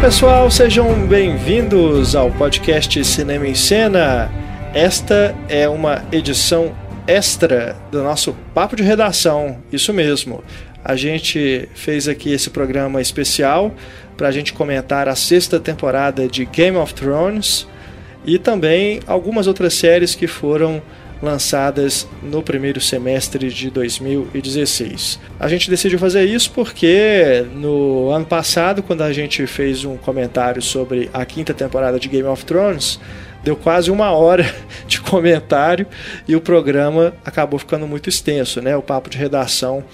pessoal, sejam bem-vindos ao podcast Cinema em Cena. Esta é uma edição extra do nosso papo de redação, isso mesmo. A gente fez aqui esse programa especial para a gente comentar a sexta temporada de Game of Thrones e também algumas outras séries que foram lançadas no primeiro semestre de 2016. A gente decidiu fazer isso porque no ano passado, quando a gente fez um comentário sobre a quinta temporada de Game of Thrones, deu quase uma hora de comentário e o programa acabou ficando muito extenso, né? O papo de redação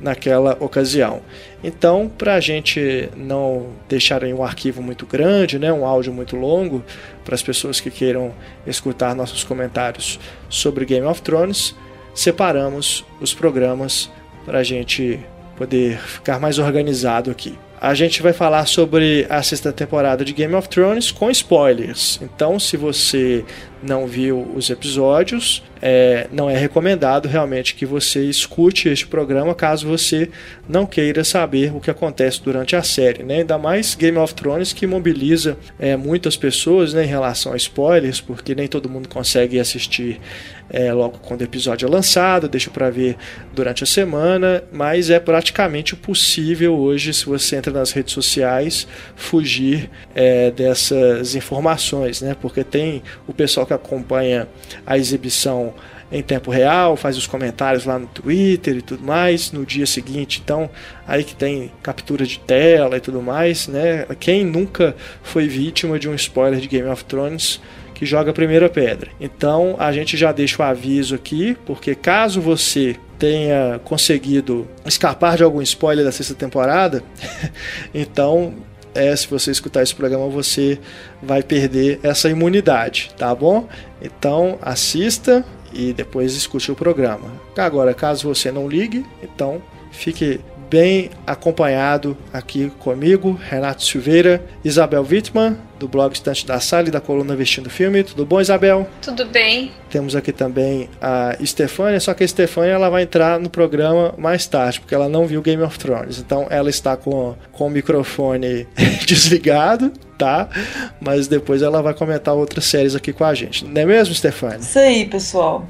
naquela ocasião. Então, para a gente não deixar um arquivo muito grande, né, um áudio muito longo, para as pessoas que queiram escutar nossos comentários sobre Game of Thrones, separamos os programas para a gente poder ficar mais organizado aqui a gente vai falar sobre a sexta temporada de Game of Thrones com spoilers. Então, se você não viu os episódios, é, não é recomendado realmente que você escute este programa caso você não queira saber o que acontece durante a série. Né? Ainda mais Game of Thrones que mobiliza é, muitas pessoas né, em relação a spoilers, porque nem todo mundo consegue assistir é, logo quando o episódio é lançado, deixa para ver durante a semana, mas é praticamente possível hoje, se você entra nas redes sociais, fugir é, dessas informações, né? Porque tem o pessoal que acompanha a exibição em tempo real, faz os comentários lá no Twitter e tudo mais, no dia seguinte, então aí que tem captura de tela e tudo mais, né? Quem nunca foi vítima de um spoiler de Game of Thrones que joga a primeira pedra. Então a gente já deixa o aviso aqui, porque caso você tenha conseguido escapar de algum spoiler da sexta temporada, então é, se você escutar esse programa, você vai perder essa imunidade, tá bom? Então assista e depois escute o programa. Agora, caso você não ligue, então fique bem acompanhado aqui comigo, Renato Silveira, Isabel Wittmann, do blog Estante da Sala e da coluna Vestindo Filme. Tudo bom, Isabel? Tudo bem. Temos aqui também a Stefânia, só que a Stefânia ela vai entrar no programa mais tarde, porque ela não viu Game of Thrones. Então ela está com, com o microfone desligado, tá? Mas depois ela vai comentar outras séries aqui com a gente. Não é mesmo, Stefânia? Isso aí, pessoal.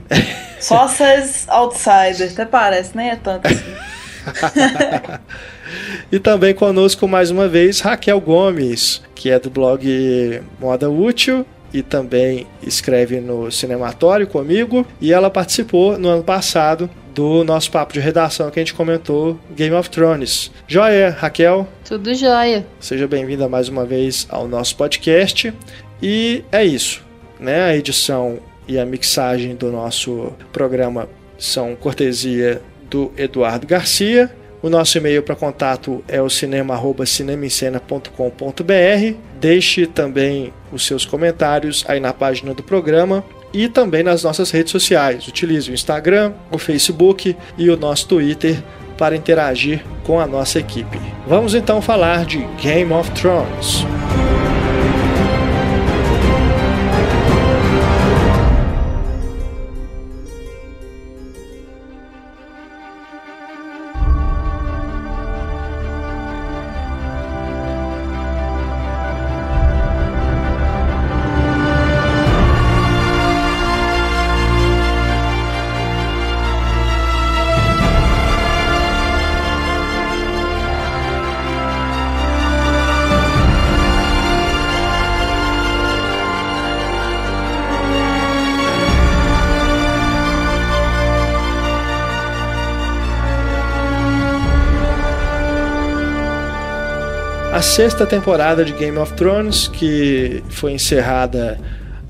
Só séries outsiders, até parece, nem é tanto assim. e também conosco mais uma vez Raquel Gomes, que é do blog Moda Útil e também escreve no Cinematório comigo. E ela participou no ano passado do nosso papo de redação que a gente comentou Game of Thrones. Joia, Raquel? Tudo jóia. Seja bem-vinda mais uma vez ao nosso podcast. E é isso, né? A edição e a mixagem do nosso programa são cortesia do Eduardo Garcia. O nosso e-mail para contato é o cinema@cinemaencena.com.br. Deixe também os seus comentários aí na página do programa e também nas nossas redes sociais. Utilize o Instagram, o Facebook e o nosso Twitter para interagir com a nossa equipe. Vamos então falar de Game of Thrones. Sexta temporada de Game of Thrones, que foi encerrada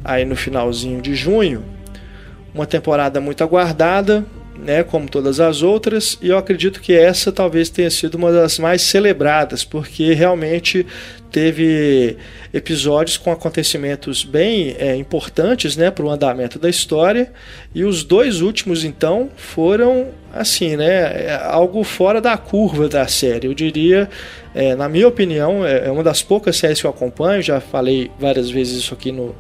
aí no finalzinho de junho. Uma temporada muito aguardada, né, como todas as outras, e eu acredito que essa talvez tenha sido uma das mais celebradas, porque realmente teve episódios com acontecimentos bem é, importantes né, para o andamento da história, e os dois últimos, então, foram assim, né, é algo fora da curva da série. Eu diria é, na minha opinião, é, é uma das poucas séries que eu acompanho. Já falei várias vezes isso aqui no,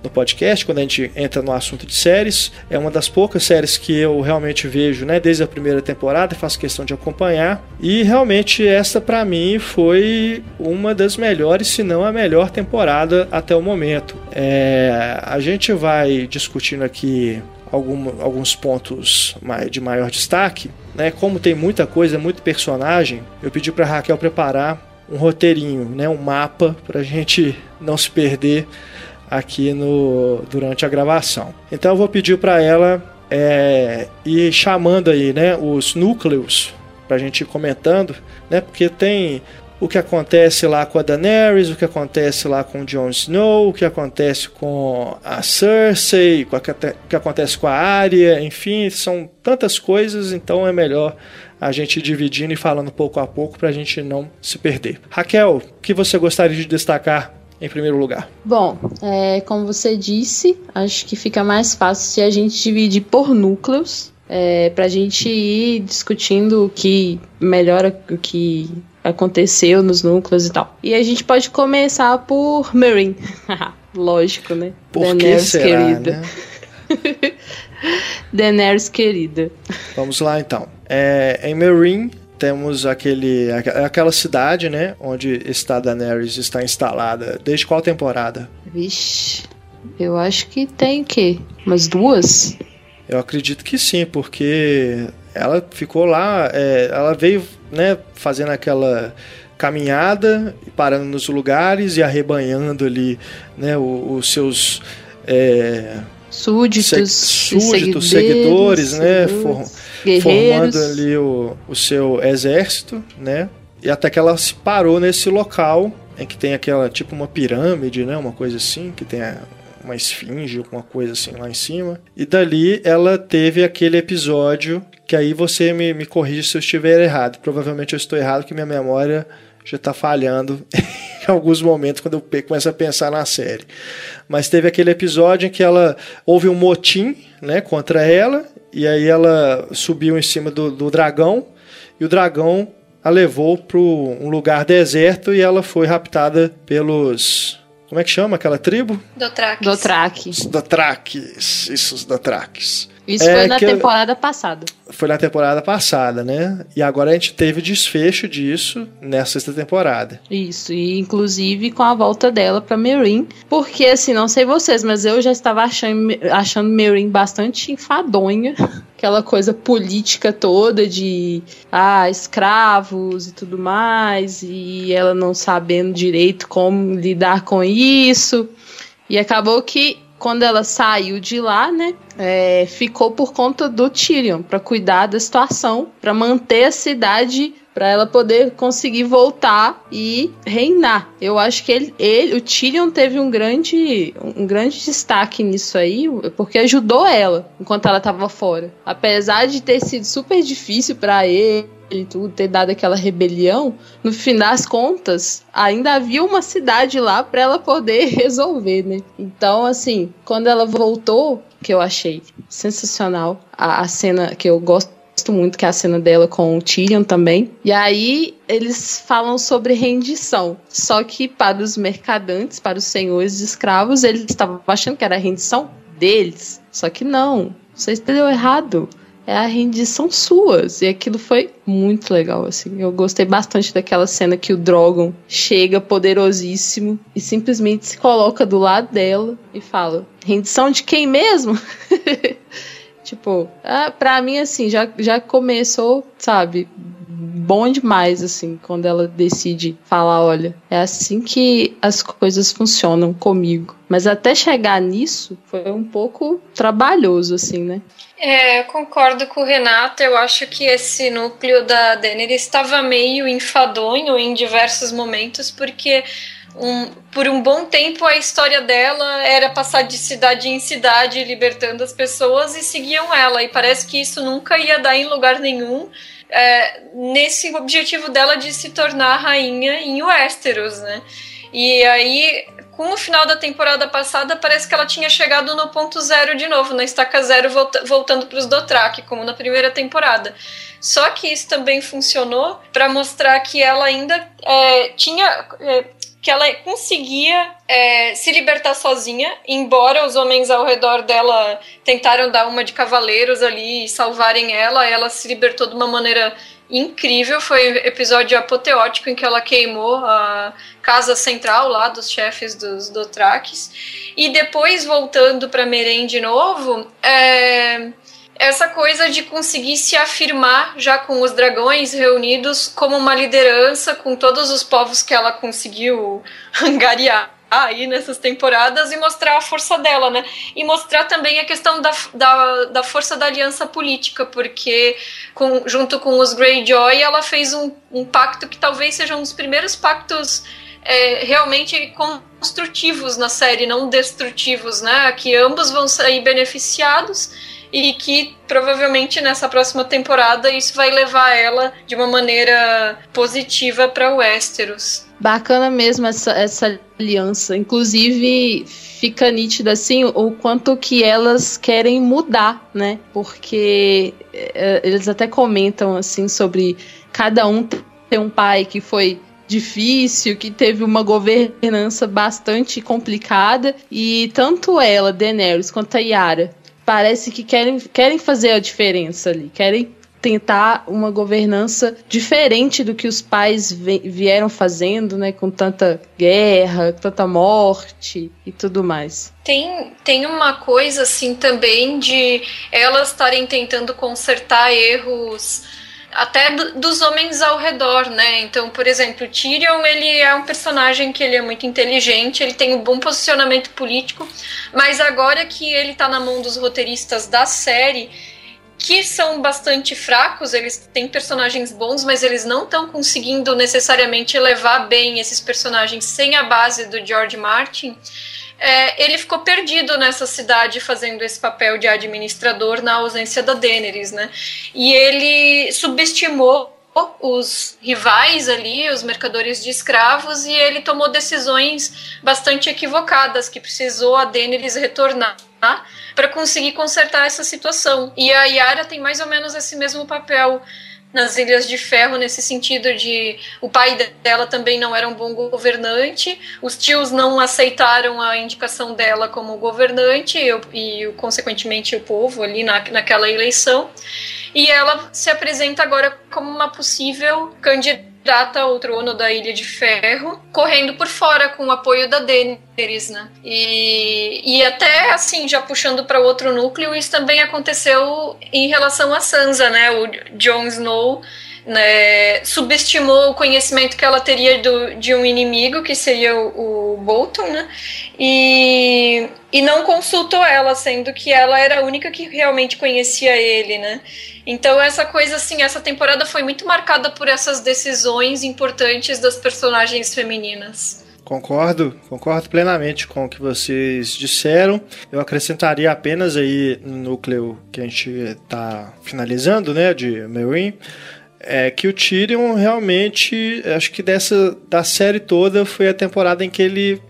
no podcast, quando a gente entra no assunto de séries. É uma das poucas séries que eu realmente vejo né, desde a primeira temporada faço questão de acompanhar. E realmente, essa para mim foi uma das melhores melhores, se não a melhor temporada até o momento. É, a gente vai discutindo aqui algum, alguns pontos de maior destaque. Né? Como tem muita coisa, muito personagem, eu pedi para Raquel preparar um roteirinho, né? um mapa para a gente não se perder aqui no, durante a gravação. Então eu vou pedir para ela é, ir chamando aí né, os núcleos para a gente ir comentando, né? porque tem o que acontece lá com a Daenerys, o que acontece lá com o Jon Snow, o que acontece com a Cersei, o que acontece com a Arya, enfim, são tantas coisas, então é melhor a gente dividindo e falando pouco a pouco para a gente não se perder. Raquel, o que você gostaria de destacar em primeiro lugar? Bom, é, como você disse, acho que fica mais fácil se a gente dividir por núcleos. É, para a gente ir discutindo o que melhora, o que aconteceu nos núcleos e tal. E a gente pode começar por Merin. Lógico, né? Por Daenerys será, querida. Né? Daenerys querida. Vamos lá então. É, em Merin temos aquele, aquela cidade, né? Onde está Daenerys está instalada. Desde qual temporada? Vixe, eu acho que tem o quê? Umas duas? Eu acredito que sim, porque ela ficou lá, é, ela veio né, fazendo aquela caminhada, parando nos lugares e arrebanhando ali né, os, seus é, súditos, se, súditos seguidores, né, for, formando ali o, o seu exército, né, e até que ela se parou nesse local em que tem aquela tipo uma pirâmide, né, uma coisa assim, que tem a, uma esfinge, alguma coisa assim lá em cima. E dali ela teve aquele episódio que aí você me, me corrige se eu estiver errado. Provavelmente eu estou errado, que minha memória já está falhando em alguns momentos quando eu começo a pensar na série. Mas teve aquele episódio em que ela houve um motim né, contra ela, e aí ela subiu em cima do, do dragão, e o dragão a levou para um lugar deserto e ela foi raptada pelos como é que chama aquela tribo? Dothrakis. Dothrakis. Dothrakis. Isso, os Dothrakis. Isso é, foi na temporada passada. Foi na temporada passada, né? E agora a gente teve desfecho disso nessa sexta temporada. Isso, e inclusive com a volta dela pra Merin. Porque, assim, não sei vocês, mas eu já estava achando, achando Merin bastante enfadonha. Aquela coisa política toda de ah, escravos e tudo mais, e ela não sabendo direito como lidar com isso. E acabou que quando ela saiu de lá, né, é, ficou por conta do Tyrion para cuidar da situação, para manter a cidade para ela poder conseguir voltar e reinar. Eu acho que ele, ele, o Tyrion teve um grande, um grande destaque nisso aí, porque ajudou ela enquanto ela estava fora. Apesar de ter sido super difícil para ele tudo, ter dado aquela rebelião, no fim das contas, ainda havia uma cidade lá para ela poder resolver, né? Então, assim, quando ela voltou, que eu achei sensacional, a, a cena que eu gosto muito, que é a cena dela com o Tyrion também. E aí eles falam sobre rendição. Só que para os mercadantes, para os senhores de escravos, eles estavam achando que era rendição deles. Só que não. Vocês entenderam errado é a rendição suas. E aquilo foi muito legal, assim. Eu gostei bastante daquela cena que o Drogon chega poderosíssimo e simplesmente se coloca do lado dela e fala: rendição de quem mesmo? tipo, ah, pra mim, assim, já, já começou, sabe? Bom demais, assim, quando ela decide falar: olha, é assim que as coisas funcionam comigo. Mas até chegar nisso foi um pouco trabalhoso, assim, né? É, concordo com o Renato. Eu acho que esse núcleo da Daenerys estava meio enfadonho em diversos momentos, porque um, por um bom tempo a história dela era passar de cidade em cidade libertando as pessoas e seguiam ela. E parece que isso nunca ia dar em lugar nenhum é, nesse objetivo dela de se tornar rainha em Westeros, né? E aí, com o final da temporada passada, parece que ela tinha chegado no ponto zero de novo, na estaca zero, volta, voltando para os Dothraki, como na primeira temporada. Só que isso também funcionou para mostrar que ela ainda é, tinha. É, que ela conseguia é, se libertar sozinha, embora os homens ao redor dela tentaram dar uma de cavaleiros ali e salvarem ela, ela se libertou de uma maneira incrível, foi um episódio apoteótico em que ela queimou a casa central lá dos chefes dos Dothrakis. E depois, voltando para Meren de novo, é, essa coisa de conseguir se afirmar já com os dragões reunidos como uma liderança com todos os povos que ela conseguiu angariar aí nessas temporadas e mostrar a força dela, né? E mostrar também a questão da, da, da força da aliança política, porque com, junto com os Greyjoy ela fez um, um pacto que talvez seja um dos primeiros pactos é, realmente construtivos na série, não destrutivos, né? Que ambos vão sair beneficiados e que provavelmente nessa próxima temporada isso vai levar ela de uma maneira positiva para Westeros. Bacana mesmo essa, essa aliança. Inclusive, fica nítido assim o quanto que elas querem mudar, né? Porque é, eles até comentam assim sobre cada um ter um pai que foi difícil, que teve uma governança bastante complicada e tanto ela, Daenerys, quanto a Yara parece que querem, querem fazer a diferença ali, querem tentar uma governança diferente do que os pais vieram fazendo, né, com tanta guerra, tanta morte e tudo mais. Tem, tem uma coisa assim também de elas estarem tentando consertar erros até do, dos homens ao redor, né? Então, por exemplo, Tyrion, ele é um personagem que ele é muito inteligente, ele tem um bom posicionamento político, mas agora que ele tá na mão dos roteiristas da série, que são bastante fracos, eles têm personagens bons, mas eles não estão conseguindo necessariamente levar bem esses personagens sem a base do George Martin é, ele ficou perdido nessa cidade fazendo esse papel de administrador na ausência da Daenerys, né? E ele subestimou os rivais ali, os mercadores de escravos, e ele tomou decisões bastante equivocadas, que precisou a Daenerys retornar para conseguir consertar essa situação. E a Yara tem mais ou menos esse mesmo papel nas Ilhas de Ferro nesse sentido de o pai dela também não era um bom governante, os tios não aceitaram a indicação dela como governante e, e consequentemente o povo ali na, naquela eleição. E ela se apresenta agora como uma possível candidata candidata ao trono da Ilha de Ferro, correndo por fora com o apoio da Daenerys, né? E, e até assim, já puxando para outro núcleo, isso também aconteceu em relação a Sansa, né? O Jon Snow né, subestimou o conhecimento que ela teria do, de um inimigo, que seria o, o Bolton, né? E, e não consultou ela, sendo que ela era a única que realmente conhecia ele, né? Então essa coisa assim, essa temporada foi muito marcada por essas decisões importantes das personagens femininas. Concordo, concordo plenamente com o que vocês disseram. Eu acrescentaria apenas aí no núcleo que a gente está finalizando, né, de Meereen, é que o Tyrion realmente, acho que dessa da série toda foi a temporada em que ele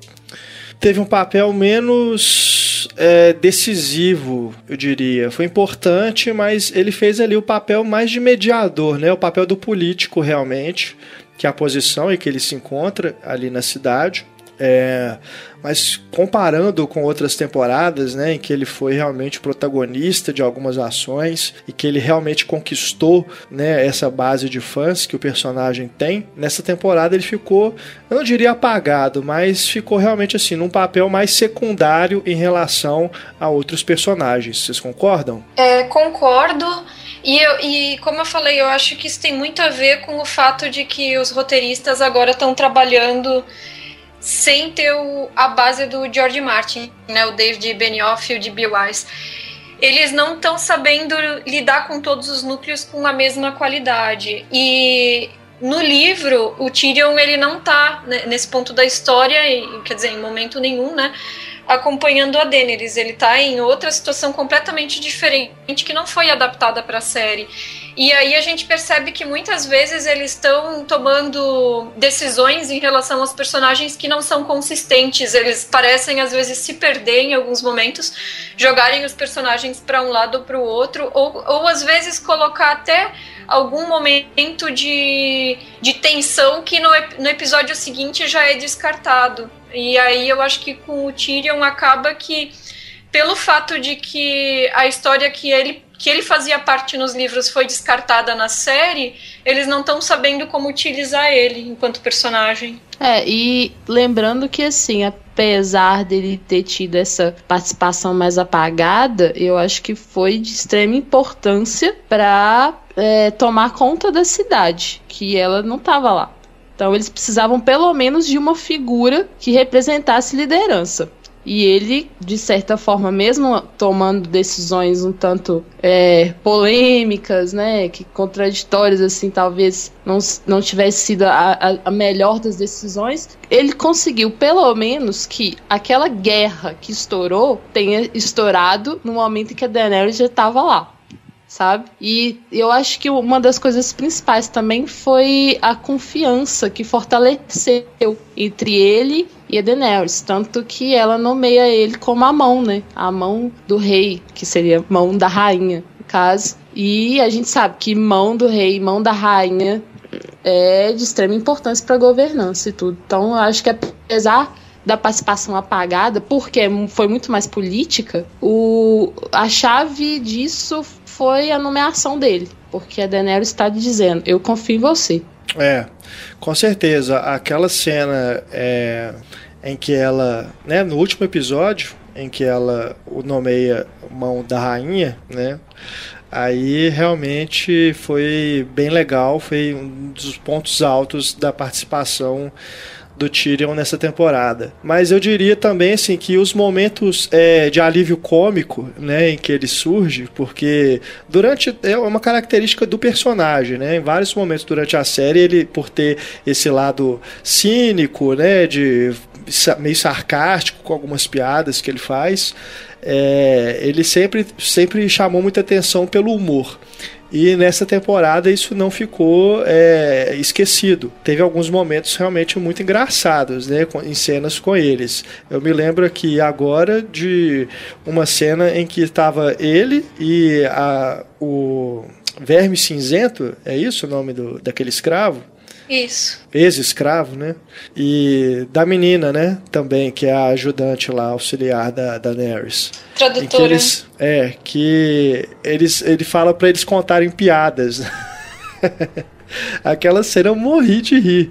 teve um papel menos é, decisivo, eu diria. Foi importante, mas ele fez ali o papel mais de mediador, né? O papel do político realmente, que é a posição em que ele se encontra ali na cidade. É, mas comparando com outras temporadas, né, em que ele foi realmente protagonista de algumas ações e que ele realmente conquistou, né, essa base de fãs que o personagem tem, nessa temporada ele ficou, eu não diria apagado, mas ficou realmente assim num papel mais secundário em relação a outros personagens. Vocês concordam? É, concordo. E, eu, e como eu falei, eu acho que isso tem muito a ver com o fato de que os roteiristas agora estão trabalhando sem ter o, a base do George Martin, né, o David Benioff e o D.B. Wise. Eles não estão sabendo lidar com todos os núcleos com a mesma qualidade. E no livro, o Tyrion ele não está né, nesse ponto da história, e, quer dizer, em momento nenhum, né? Acompanhando a Daenerys. Ele está em outra situação completamente diferente que não foi adaptada para a série. E aí a gente percebe que muitas vezes eles estão tomando decisões em relação aos personagens que não são consistentes. Eles parecem às vezes se perder em alguns momentos, jogarem os personagens para um lado ou para o outro, ou, ou às vezes colocar até algum momento de, de tensão que no, no episódio seguinte já é descartado. E aí eu acho que com o Tyrion acaba que, pelo fato de que a história que ele que ele fazia parte nos livros foi descartada na série, eles não estão sabendo como utilizar ele enquanto personagem. É, e lembrando que assim, apesar dele ter tido essa participação mais apagada, eu acho que foi de extrema importância para é, tomar conta da cidade, que ela não estava lá. Então eles precisavam pelo menos de uma figura que representasse liderança. E ele, de certa forma, mesmo tomando decisões um tanto é, polêmicas, né, que contraditórias, assim, talvez não, não tivesse sido a, a, melhor das decisões, ele conseguiu, pelo menos, que aquela guerra que estourou tenha estourado no momento em que a Daenerys já estava lá sabe? E eu acho que uma das coisas principais também foi a confiança que fortaleceu entre ele e a Daenerys, tanto que ela nomeia ele como a mão, né? A mão do rei, que seria mão da rainha, no caso. E a gente sabe que mão do rei, mão da rainha é de extrema importância para a governança e tudo. Então, acho que apesar da participação apagada, porque foi muito mais política, o, a chave disso foi a nomeação dele, porque a Daenerys está dizendo: eu confio em você. É, com certeza. Aquela cena é, em que ela, né, no último episódio, em que ela o nomeia mão da rainha, né? Aí realmente foi bem legal, foi um dos pontos altos da participação do Tyrion nessa temporada. Mas eu diria também assim que os momentos é, de alívio cômico, né, em que ele surge, porque durante é uma característica do personagem, né, em vários momentos durante a série ele por ter esse lado cínico, né, de meio sarcástico com algumas piadas que ele faz, é, ele sempre sempre chamou muita atenção pelo humor. E nessa temporada isso não ficou é, esquecido. Teve alguns momentos realmente muito engraçados, né, em cenas com eles. Eu me lembro aqui agora de uma cena em que estava ele e a, o Verme Cinzento, é isso o nome do, daquele escravo? Isso. Ex-escravo, né? E da menina, né? Também, que é a ajudante lá, auxiliar da, da Daenerys. Tradutora. Que eles, é, que eles, ele fala para eles contarem piadas. Aquela cena eu morri de rir.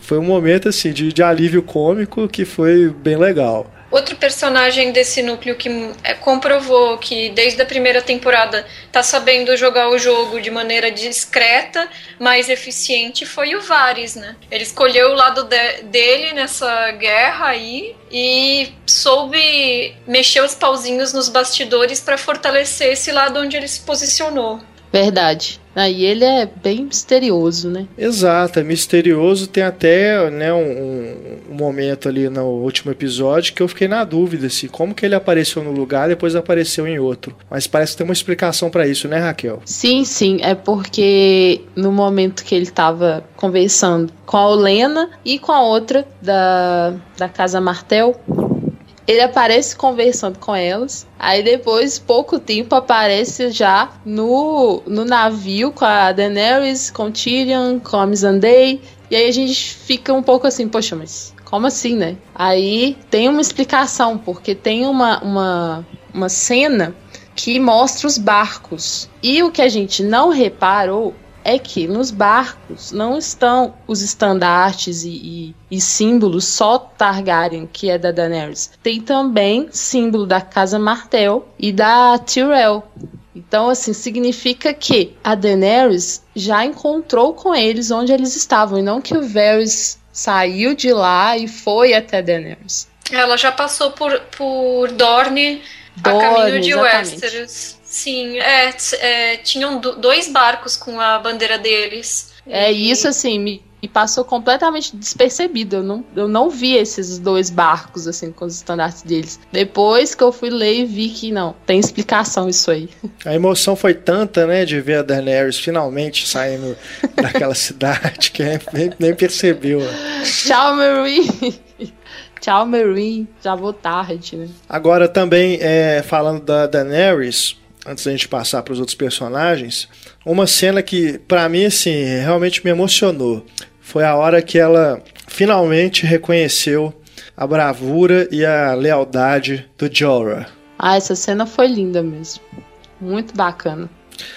Foi um momento, assim, de, de alívio cômico que foi bem legal. Outro personagem desse núcleo que é, comprovou que desde a primeira temporada tá sabendo jogar o jogo de maneira discreta, mais eficiente, foi o Varys, né? Ele escolheu o lado de, dele nessa guerra aí e soube mexer os pauzinhos nos bastidores para fortalecer esse lado onde ele se posicionou. Verdade. Aí ele é bem misterioso, né? Exato, é misterioso. Tem até né, um, um, momento ali no último episódio que eu fiquei na dúvida se assim, como que ele apareceu no lugar e depois apareceu em outro. Mas parece que tem uma explicação para isso, né, Raquel? Sim, sim. É porque no momento que ele estava conversando com a Olena e com a outra da, da Casa Martel, ele aparece conversando com elas. Aí depois, pouco tempo, aparece já no, no navio com a Daenerys, com Tyrion, com a Missandei. E aí a gente fica um pouco assim, poxa, mas como assim, né? Aí tem uma explicação, porque tem uma, uma, uma cena que mostra os barcos. E o que a gente não reparou é que nos barcos não estão os estandartes e, e, e, símbolos só Targaryen, que é da Daenerys. Tem também símbolo da Casa Martel e da Tyrell. Então, assim, significa que a Daenerys já encontrou com eles onde eles estavam, e não que o Varys saiu de lá e foi até Daenerys. Ela já passou por, por Dorne, Dorne a caminho de exatamente. Westeros. Sim, é, é, tinham dois barcos com a bandeira deles. É, e isso assim, me, me passou completamente despercebido. Eu não, eu não vi esses dois barcos, assim, com os estandartes deles. Depois que eu fui ler e vi que não, tem explicação isso aí. A emoção foi tanta, né, de ver a Daenerys finalmente saindo daquela cidade que nem, nem percebeu. Tchau, Marie! Tchau, Marie. Já vou tarde, né? Agora também, é, falando da Daenerys, antes da gente passar para os outros personagens, uma cena que para mim assim realmente me emocionou. Foi a hora que ela finalmente reconheceu a bravura e a lealdade do Jorah. Ah, essa cena foi linda mesmo. Muito bacana.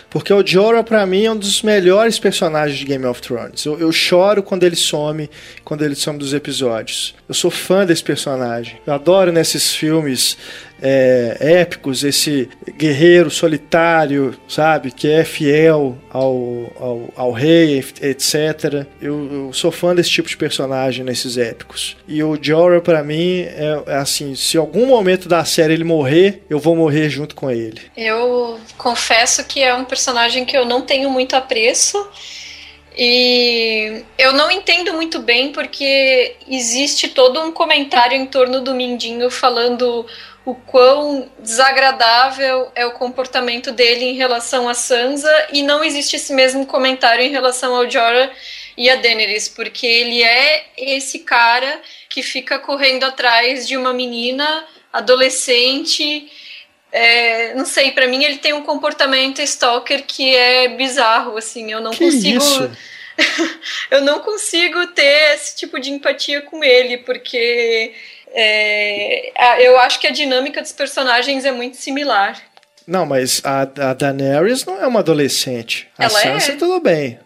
Porque o Jorah, pra mim, é um dos melhores personagens de Game of Thrones. Eu, eu, choro quando ele some, quando ele some dos episódios. Eu sou fã desse personagem. Eu adoro nesses filmes é, épicos, esse guerreiro solitário, sabe, que é fiel ao, ao, ao rei, etc. Eu, eu, sou fã desse tipo de personagem nesses épicos. E o Jorah, para mim, é, é, assim: se algum momento da série ele morrer, eu vou morrer junto com ele. Eu confesso que é um personagem que eu não tenho muito apreço. E eu não entendo muito bem porque existe todo um comentário em torno do Mindinho falando o quão desagradável é o comportamento dele em relação a Sansa e não existe esse mesmo comentário em relação ao Jorah e a Daenerys, porque ele é esse cara que fica correndo atrás de uma menina adolescente é, não sei, para mim ele tem um comportamento stalker que é bizarro, assim, eu não que consigo. Eu não consigo ter esse tipo de empatia com ele, porque é, eu acho que a dinâmica dos personagens é muito similar. Não, mas a, a Daenerys não é uma adolescente. A Ela Sansa, é? tudo bem.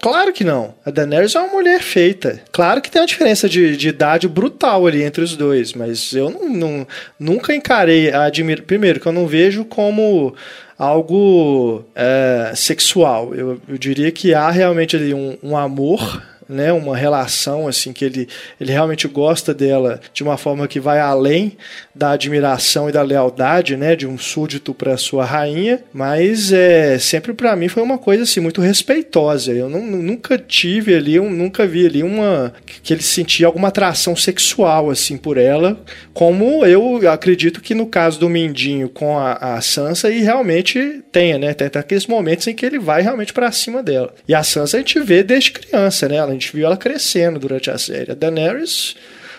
Claro que não. A Daenerys é uma mulher feita. Claro que tem uma diferença de, de idade brutal ali entre os dois, mas eu não, não, nunca encarei a admir... Primeiro, que eu não vejo como algo é, sexual. Eu, eu diria que há realmente ali um, um amor né, uma relação assim que ele, ele realmente gosta dela de uma forma que vai além da admiração e da lealdade, né, de um súdito para sua rainha, mas é sempre para mim foi uma coisa assim muito respeitosa. Eu não, nunca tive ali, um, nunca vi ali uma que ele sentia alguma atração sexual assim por ela, como eu acredito que no caso do Mindinho com a, a Sansa e realmente tenha, né, tem aqueles momentos em que ele vai realmente para cima dela. E a Sansa a gente vê desde criança, né? Ela, gente viu ela crescendo durante a série. A Daenerys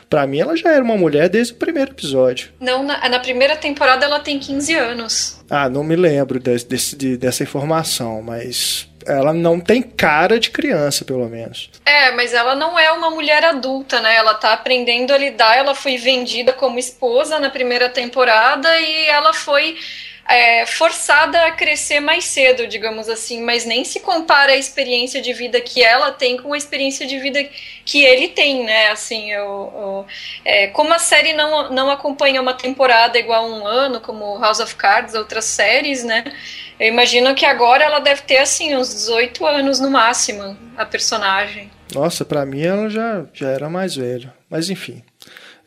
Pra mim, ela já era uma mulher desde o primeiro episódio. Não, na, na primeira temporada ela tem 15 anos. Ah, não me lembro desse, desse, de, dessa informação, mas ela não tem cara de criança, pelo menos. É, mas ela não é uma mulher adulta, né? Ela tá aprendendo a lidar. Ela foi vendida como esposa na primeira temporada e ela foi é, forçada a crescer mais cedo, digamos assim, mas nem se compara a experiência de vida que ela tem com a experiência de vida que ele tem, né? Assim, eu, eu é, como a série não, não acompanha uma temporada igual a um ano, como House of Cards, outras séries, né? Eu imagino que agora ela deve ter, assim, uns 18 anos no máximo, a personagem. Nossa, para mim ela já, já era mais velha. Mas enfim.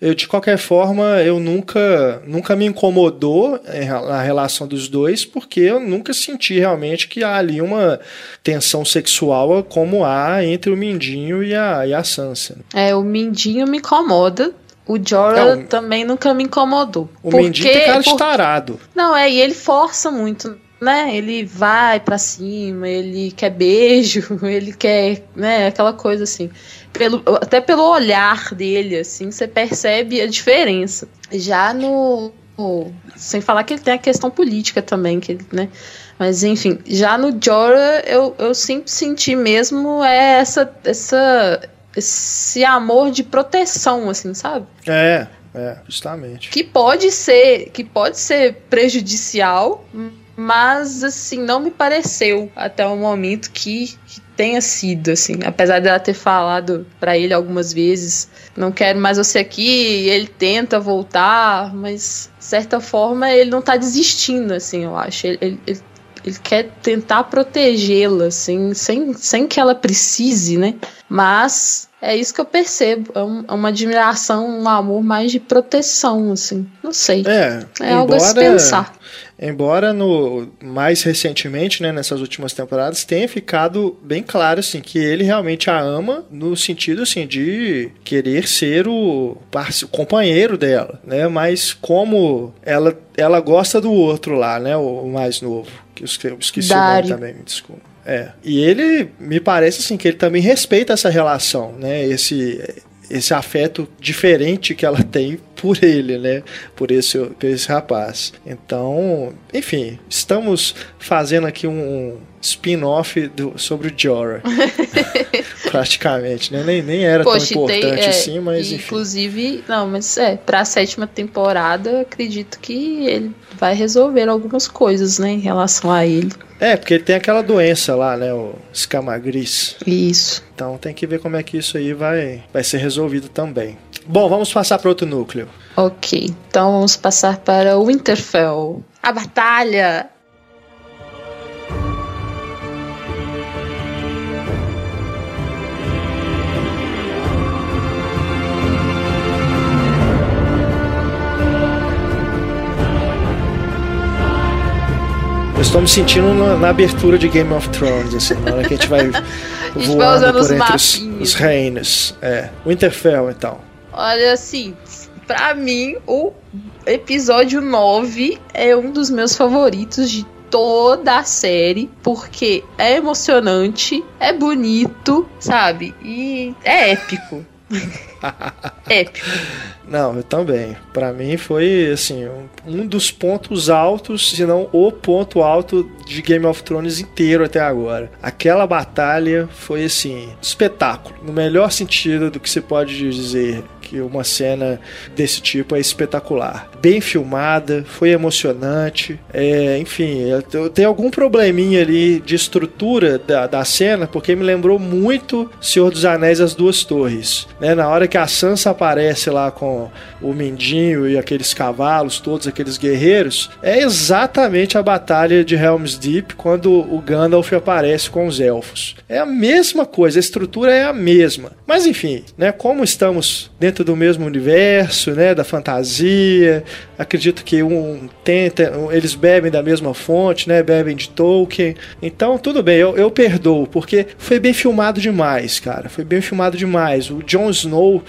Eu, de qualquer forma, eu nunca, nunca me incomodou na relação dos dois, porque eu nunca senti realmente que há ali uma tensão sexual como há entre o Mindinho e a, e a Sansa. É, o Mindinho me incomoda. O Jorah é, também nunca me incomodou. O porque, Mindinho tem cara de tarado. Não, é, e ele força muito né? Ele vai para cima, ele quer beijo, ele quer, né? Aquela coisa assim. Pelo, até pelo olhar dele, assim, você percebe a diferença. Já no, no, sem falar que ele tem a questão política também, que né? Mas enfim, já no Jorah eu, eu sempre senti mesmo é essa, essa esse amor de proteção, assim, sabe? É, é, justamente. Que pode ser, que pode ser prejudicial, mas assim não me pareceu até o momento que, que tenha sido assim, apesar dela ter falado para ele algumas vezes, não quero mais você aqui, ele tenta voltar, mas de certa forma ele não tá desistindo assim, eu acho. Ele, ele, ele, ele quer tentar protegê-la assim, sem, sem que ela precise, né? Mas é isso que eu percebo. É, um, é, uma admiração, um amor mais de proteção, assim. Não sei. É, é embora, algo a se pensar. Embora no mais recentemente, né, nessas últimas temporadas, tenha ficado bem claro assim que ele realmente a ama no sentido assim de querer ser o, o companheiro dela, né? Mas como ela ela gosta do outro lá, né, o mais novo, que eu esqueci Dário. o nome também, me desculpa. É. E ele me parece assim que ele também respeita essa relação, né? Esse esse afeto diferente que ela tem por ele, né? Por esse, por esse rapaz. Então, enfim, estamos fazendo aqui um spin-off sobre o Jorah. praticamente, né? Nem, nem era Poxa, tão tem- importante é, assim, mas enfim. Inclusive, não, mas é, pra sétima temporada, acredito que ele vai resolver algumas coisas, né, em relação a ele. É, porque ele tem aquela doença lá, né? O escamagris. Isso. Então tem que ver como é que isso aí vai, vai ser resolvido também. Bom, vamos passar para outro núcleo. Ok, então vamos passar para o Winterfell. A batalha! Eu estou me sentindo na, na abertura de Game of Thrones, assim, na hora que a gente vai vai voando usando por os entre os, os reinos. É, Winterfell, então. Olha, assim, pra mim, o episódio 9 é um dos meus favoritos de toda a série, porque é emocionante, é bonito, sabe? E é épico. épico. Não, eu também. Pra mim foi assim um, um dos pontos altos, se não o ponto alto de Game of Thrones inteiro até agora. Aquela batalha foi assim espetáculo, no melhor sentido do que se pode dizer que uma cena desse tipo é espetacular. Bem filmada, foi emocionante. É, enfim, tenho algum probleminha ali de estrutura da, da cena, porque me lembrou muito Senhor dos Anéis As Duas Torres. Né? Na hora que a Sansa aparece lá com o Mindinho e aqueles cavalos, todos aqueles guerreiros, é exatamente a batalha de Helm's Deep quando o Gandalf aparece com os elfos. É a mesma coisa, a estrutura é a mesma. Mas enfim, né, como estamos dentro do mesmo universo, né, da fantasia, acredito que um tenta, eles bebem da mesma fonte, né, bebem de Tolkien. Então tudo bem, eu, eu perdoo, porque foi bem filmado demais, cara. Foi bem filmado demais. O Jon Snow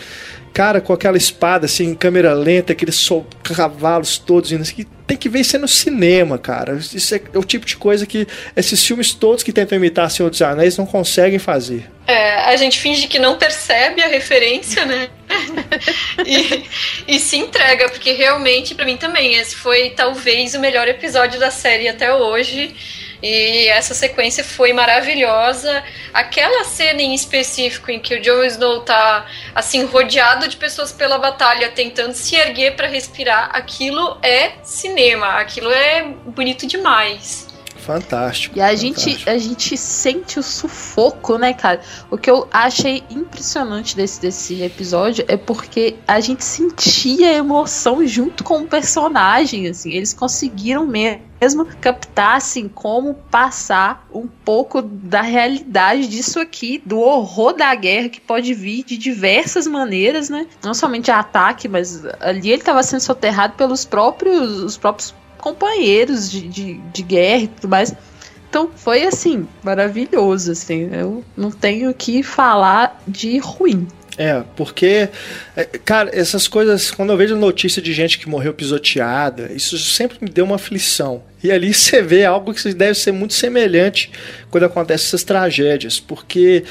cara com aquela espada assim, em câmera lenta, aqueles cavalos todos indo assim, tem que ver isso é no cinema, cara. Isso é, o tipo de coisa que esses filmes todos que tentam imitar Senhor dos Anéis não conseguem fazer. É, a gente finge que não percebe a referência, né? e, e se entrega, porque realmente, pra mim também, esse foi talvez o melhor episódio da série até hoje. E essa sequência foi maravilhosa. Aquela cena em específico em que o Jon Snow tá assim rodeado de pessoas pela batalha, tentando se erguer pra respirar, aquilo é cinema, aquilo é bonito demais. Fantástico. E a gente, fantástico. a gente sente o sufoco, né, cara? O que eu achei impressionante desse, desse episódio é porque a gente sentia a emoção junto com o personagem, assim. Eles conseguiram mesmo captar, assim, como passar um pouco da realidade disso aqui, do horror da guerra que pode vir de diversas maneiras, né? Não somente ataque, mas ali ele estava sendo soterrado pelos próprios, os próprios companheiros de, de, de guerra e tudo mais. Então foi assim, maravilhoso, assim. Eu não tenho o que falar de ruim. É, porque, é, cara, essas coisas, quando eu vejo notícia de gente que morreu pisoteada, isso sempre me deu uma aflição. E ali você vê algo que deve ser muito semelhante quando acontecem essas tragédias, porque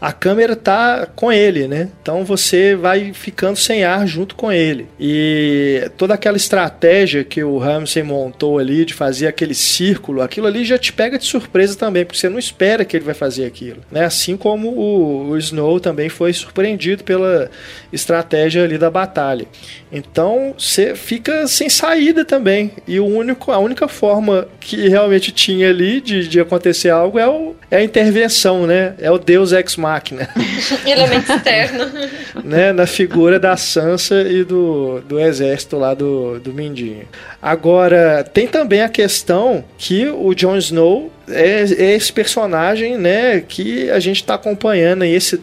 a câmera tá com ele, né? Então você vai ficando sem ar junto com ele. E toda aquela estratégia que o Ramsey montou ali de fazer aquele círculo, aquilo ali já te pega de surpresa também, porque você não espera que ele vai fazer aquilo, né? Assim como o, o Snow também foi surpreendido pela estratégia ali da batalha. Então você fica sem saída também. E o único, a única forma que realmente tinha ali de, de acontecer algo é, o, é a intervenção, né? É o Deus Ex Machina, Elemento externo. né? Na figura da Sansa e do, do exército lá do, do Mindinho. Agora, tem também a questão que o Jon Snow é, é esse personagem, né? Que a gente está acompanhando aí, esse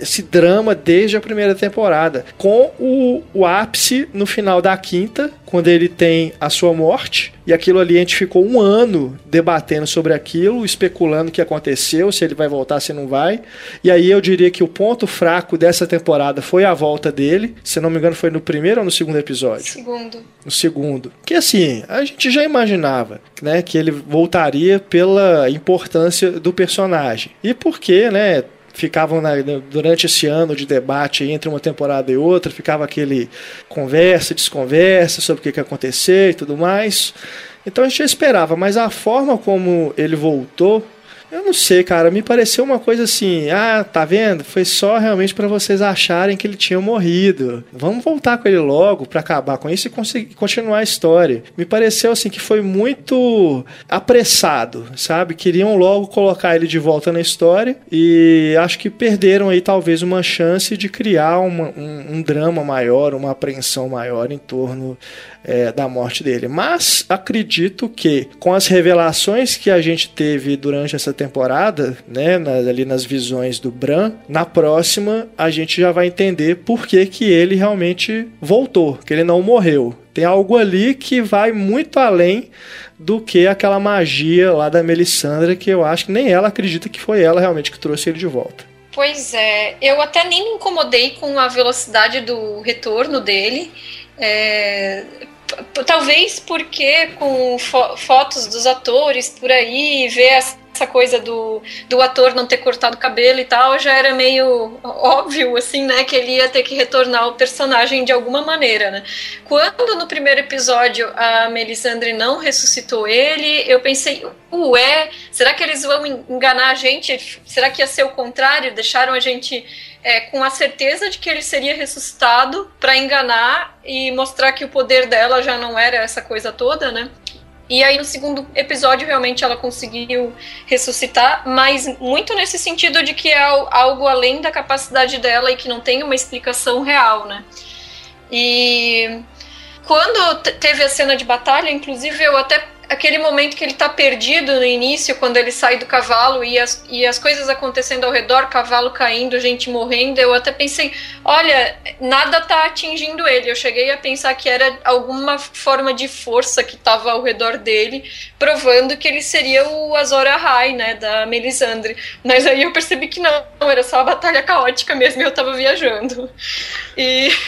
esse drama desde a primeira temporada, com o, o ápice no final da quinta, quando ele tem a sua morte, e aquilo ali a gente ficou um ano debatendo sobre aquilo, especulando o que aconteceu, se ele vai voltar, se não vai. E aí eu diria que o ponto fraco dessa temporada foi a volta dele, se não me engano foi no primeiro ou no segundo episódio? Segundo. No segundo. Que assim, a gente já imaginava, né, que ele voltaria pela importância do personagem. E porque, né, ficavam na, durante esse ano de debate entre uma temporada e outra, ficava aquele conversa, desconversa sobre o que, que ia acontecer e tudo mais. Então a gente já esperava, mas a forma como ele voltou Eu não sei, cara. Me pareceu uma coisa assim. Ah, tá vendo? Foi só realmente para vocês acharem que ele tinha morrido. Vamos voltar com ele logo para acabar com isso e continuar a história. Me pareceu assim que foi muito apressado, sabe? Queriam logo colocar ele de volta na história e acho que perderam aí talvez uma chance de criar uma, um, um drama maior, uma apreensão maior em torno é, da morte dele. Mas acredito que com as revelações que a gente teve durante essa temporada, né, ali nas visões do Bran, na próxima a gente já vai entender por que, que ele realmente voltou, que ele não morreu. Tem algo ali que vai muito além do que aquela magia lá da Melisandra, que eu acho que nem ela acredita que foi ela realmente que trouxe ele de volta. Pois é, eu até nem me incomodei com a velocidade do retorno dele. É, talvez porque com fo fotos dos atores por aí, ver essa coisa do, do ator não ter cortado o cabelo e tal, já era meio óbvio, assim, né, que ele ia ter que retornar o personagem de alguma maneira, né. Quando no primeiro episódio a Melisandre não ressuscitou ele, eu pensei, ué, será que eles vão enganar a gente? Será que ia ser o contrário? Deixaram a gente é, com a certeza de que ele seria ressuscitado para enganar e mostrar que o poder dela já não era essa coisa toda, né? E aí no segundo episódio realmente ela conseguiu ressuscitar, mas muito nesse sentido de que é algo além da capacidade dela e que não tem uma explicação real, né? E quando teve a cena de batalha, inclusive eu até aquele momento que ele tá perdido no início, quando ele sai do cavalo e as, e as coisas acontecendo ao redor, cavalo caindo, gente morrendo, eu até pensei, olha, nada tá atingindo ele. Eu cheguei a pensar que era alguma forma de força que tava ao redor dele, provando que ele seria o Azor Ahai, né, da Melisandre. Mas aí eu percebi que não, era só a batalha caótica mesmo eu tava viajando. E...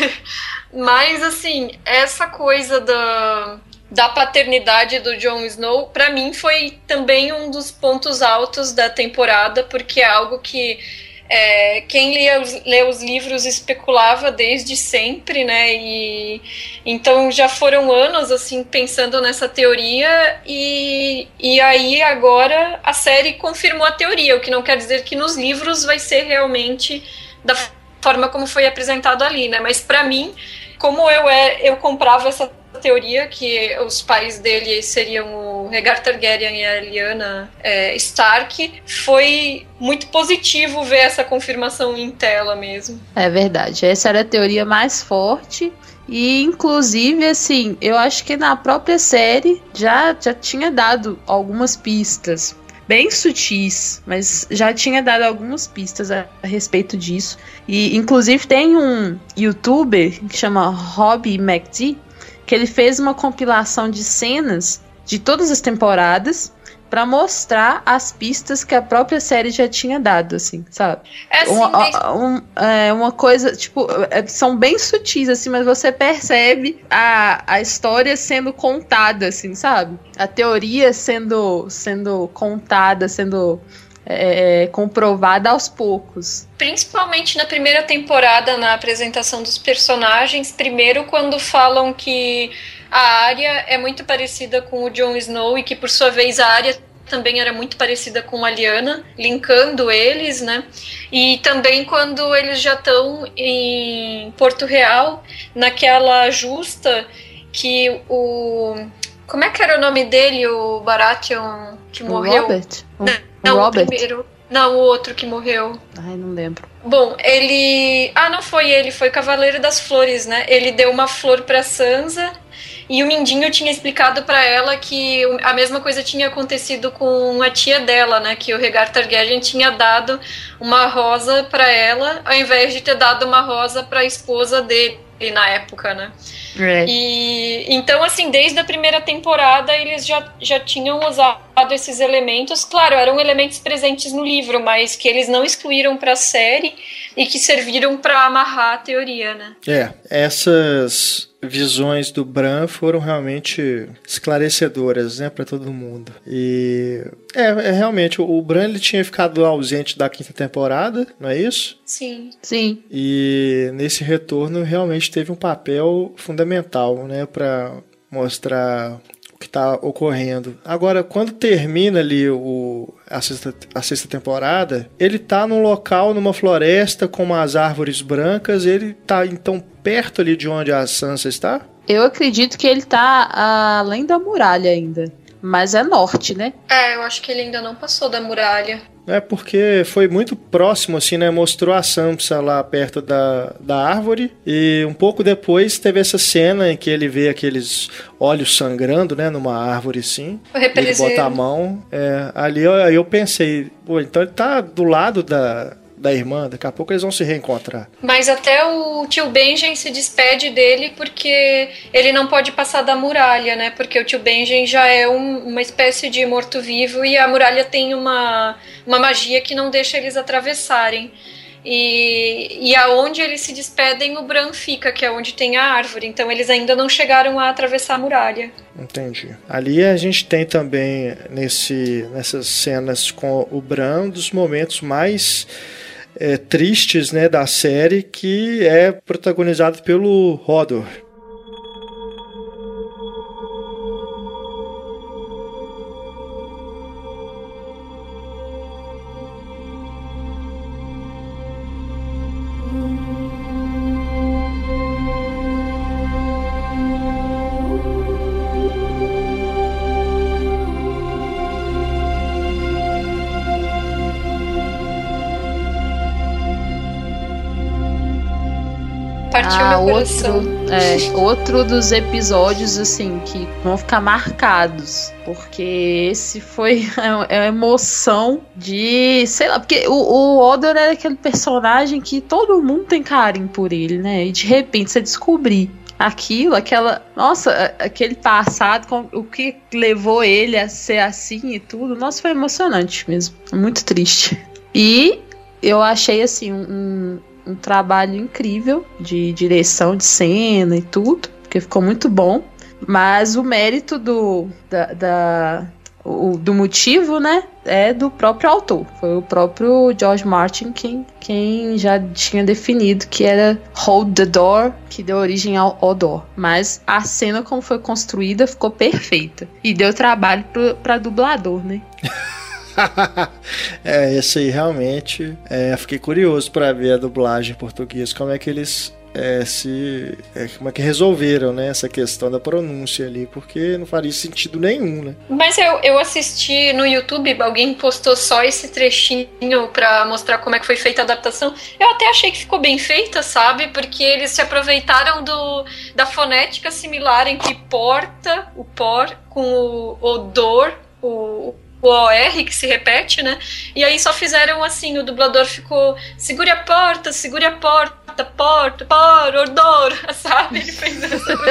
Mas, assim, essa coisa da da paternidade do Jon Snow, para mim foi também um dos pontos altos da temporada, porque é algo que é, quem lia os, lê os livros especulava desde sempre, né? E então já foram anos assim pensando nessa teoria e, e aí agora a série confirmou a teoria, o que não quer dizer que nos livros vai ser realmente da forma como foi apresentado ali, né? Mas para mim, como eu é, eu comprava essa teoria que os pais dele seriam o Rhaegar Targaryen e a Lyanna é, Stark, foi muito positivo ver essa confirmação em tela mesmo. É verdade. Essa era a teoria mais forte. E inclusive, assim, eu acho que na própria série já, já tinha dado algumas pistas bem sutis, mas já tinha dado algumas pistas a, a, respeito disso. E inclusive tem um youtuber que chama Robbie McD que ele fez uma compilação de cenas de todas as temporadas para mostrar as pistas que a própria série já tinha dado, assim, sabe? É assim, uma, um, é, uma coisa, tipo, é, são bem sutis, assim, mas você percebe a, a história sendo contada, assim, sabe? A teoria sendo, sendo contada, sendo é, é, comprovada aos poucos. Principalmente na primeira temporada, na apresentação dos personagens, primeiro quando falam que a Arya é muito parecida com o Jon Snow e que por sua vez a Arya também era muito parecida com a Lyanna, linkando eles, né? E também quando eles já estão em Porto Real, naquela justa que o como é que era o nome dele, o Baratheon que morreu? Robert? Não. Robert? o primeiro. Não, o outro que morreu. Ai, não lembro. Bom, ele. Ah, não foi ele, foi o Cavaleiro das Flores, né? Ele deu uma flor pra Sansa e o Mindinho tinha explicado para ela que a mesma coisa tinha acontecido com a tia dela, né? Que o Regar Targaryen tinha dado uma rosa para ela, ao invés de ter dado uma rosa para a esposa dele na época, né? É. E então, assim, desde a primeira temporada eles já, já tinham usado esses elementos. Claro, eram elementos presentes no livro, mas que eles não excluíram para a série e que serviram para amarrar a teoria, né? É, essas visões do Bran foram realmente esclarecedoras, né, para todo mundo. E é, é, realmente o Bran ele tinha ficado ausente da quinta temporada, não é isso? Sim. Sim. E nesse retorno realmente teve um papel fundamental, né, para mostrar que está ocorrendo. Agora, quando termina ali o, a, sexta, a sexta temporada, ele está num local, numa floresta, com umas árvores brancas, ele está então perto ali de onde a Sansa está? Eu acredito que ele tá além da muralha ainda. Mas é norte, né? É, eu acho que ele ainda não passou da muralha. É porque foi muito próximo, assim, né? Mostrou a Sansa lá perto da, da árvore. E um pouco depois teve essa cena em que ele vê aqueles olhos sangrando, né? Numa árvore, assim. Ele bota a mão. É, ali eu, eu pensei, pô, então ele tá do lado da, da irmã, daqui a pouco eles vão se reencontrar. Mas até o tio Benjen se despede dele porque ele não pode passar da muralha, né? Porque o tio Benjen já é um, uma espécie de morto-vivo e a muralha tem uma, uma magia que não deixa eles atravessarem. E, e aonde eles se despedem, o Bran fica, que é onde tem a árvore. Então eles ainda não chegaram a atravessar a muralha. Entendi. Ali a gente tem também nesse, nessas cenas com o Bran dos momentos mais é, tristes né, da série, que é protagonizado pelo Hodor. Outro, é, outro dos episódios assim que vão ficar marcados, porque esse foi é, é a emoção de, sei lá, porque o, o Odor é aquele personagem que todo mundo tem carinho por ele, né? E de repente você descobrir aquilo, aquela. Nossa, aquele passado, com, o que levou ele a ser assim e tudo. Nossa, foi emocionante mesmo. Muito triste. E eu achei assim um, um trabalho incrível de direção de cena e tudo, porque ficou muito bom. Mas o mérito do, da, da o, do motivo, né, é do próprio autor. Foi o próprio George Martin quem, quem já tinha definido que era Hold the Door, que deu origem ao Odor. Mas a cena como foi construída ficou perfeita. E deu trabalho para dublador, né? é, esse aí realmente. É, fiquei curioso para ver a dublagem em português, como é que eles é, se é, como é que resolveram né, essa questão da pronúncia ali, porque não faria sentido nenhum, né? Mas eu, eu assisti no YouTube, alguém postou só esse trechinho para mostrar como é que foi feita a adaptação. Eu até achei que ficou bem feita, sabe? Porque eles se aproveitaram do, da fonética similar entre porta, o por, com o odor, o o OR que se repete, né? E aí só fizeram assim, o dublador ficou segure a porta, segure a porta, porta, por, ordor, sabe? Ele fez essa.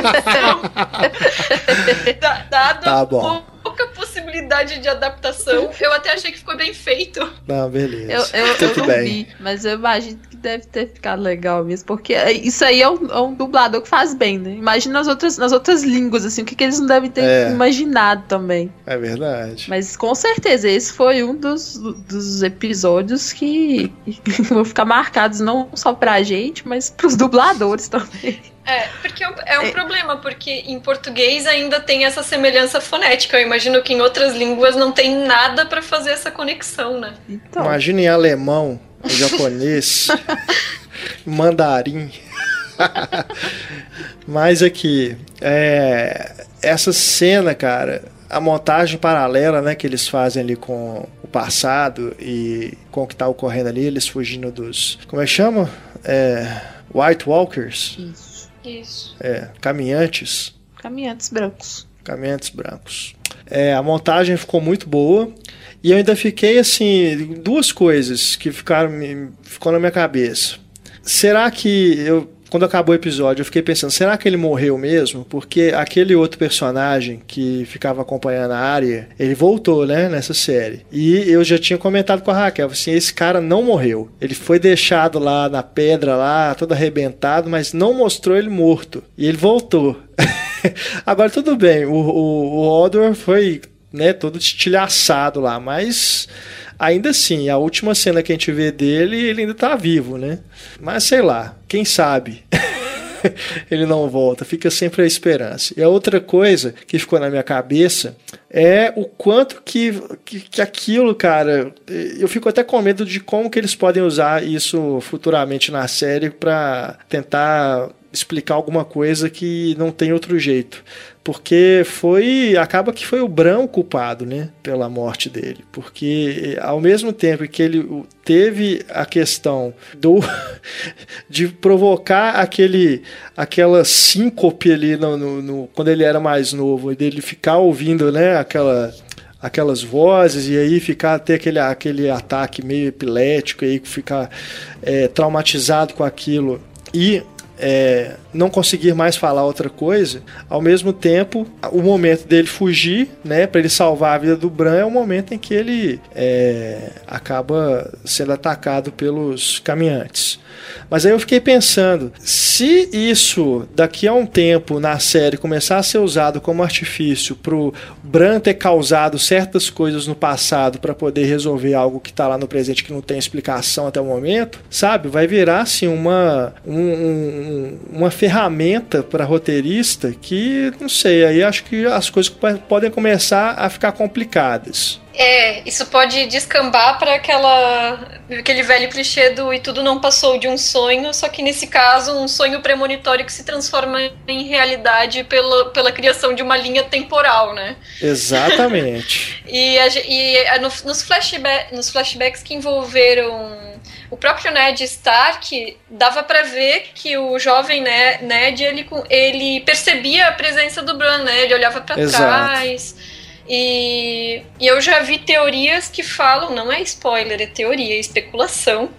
Dado tá bom pouca possibilidade de adaptação. Eu até achei que ficou bem feito. Não, beleza. Eu, eu, eu não bem. vi, mas eu imagino que deve ter ficado legal mesmo, porque isso aí é um, é um dublador que faz bem, né? Imagina nas outras, nas outras línguas, assim, o que, que eles não devem ter é. imaginado também. É verdade. Mas com certeza, esse foi um dos, dos episódios que, que vão ficar marcados não só pra gente, mas pros dubladores também. É, porque é um é. problema, porque em português ainda tem essa semelhança fonética. Eu imagino que em outras línguas não tem nada para fazer essa conexão, né? Então. Imagina em alemão, em japonês, mandarim. Mas aqui, é, essa cena, cara, a montagem paralela, né, que eles fazem ali com o passado e com o que tá ocorrendo ali, eles fugindo dos, como é que chama? É, White Walkers. Isso. Isso. É, caminhantes. Caminhantes brancos. Caminhantes brancos. É, a montagem ficou muito boa. E eu ainda fiquei assim, duas coisas que ficaram ficou na minha cabeça. Será que eu quando acabou o episódio, eu fiquei pensando, será que ele morreu mesmo? Porque aquele outro personagem que ficava acompanhando a área, ele voltou, né, nessa série. E eu já tinha comentado com a Raquel, assim, esse cara não morreu. Ele foi deixado lá na pedra lá, todo arrebentado, mas não mostrou ele morto. E ele voltou. Agora tudo bem, o, o, o Odor foi, né, todo estilhaçado lá, mas Ainda assim, a última cena que a gente vê dele, ele ainda tá vivo, né? Mas sei lá, quem sabe? ele não volta, fica sempre a esperança. E a outra coisa que ficou na minha cabeça é o quanto que, que, que, aquilo, cara, eu fico até com medo de como que eles podem usar isso futuramente na série para tentar explicar alguma coisa que não tem outro jeito porque foi acaba que foi o Bran culpado, né, pela morte dele, porque ao mesmo tempo que ele teve a questão do de provocar aquele aquela síncope ali no, no, no, quando ele era mais novo e dele ficar ouvindo, né, aquela aquelas vozes e aí ficar ter aquele, aquele ataque meio epilético aí ficar é, traumatizado com aquilo. E é, não conseguir mais falar outra coisa, ao mesmo tempo, o momento dele fugir, né, para ele salvar a vida do Bran é o momento em que ele é, acaba sendo atacado pelos caminhantes. Mas aí eu fiquei pensando, se isso daqui a um tempo na série começar a ser usado como artifício pro Bran ter causado certas coisas no passado para poder resolver algo que tá lá no presente que não tem explicação até o momento, sabe? Vai virar assim uma um, um, uma ferramenta para roteirista que não sei, aí acho que as coisas podem começar a ficar complicadas. É, isso pode descambar para aquela aquele velho clichê do e tudo não passou de um sonho, só que nesse caso um sonho premonitório que se transforma em realidade pela, pela criação de uma linha temporal, né? Exatamente. e, a, e no, nos, flashback, nos flashbacks que envolveram o próprio Ned Stark dava para ver que o jovem Ned ele, ele percebia a presença do Bran, né? Ele olhava para trás e, e eu já vi teorias que falam, não é spoiler, é teoria, é especulação,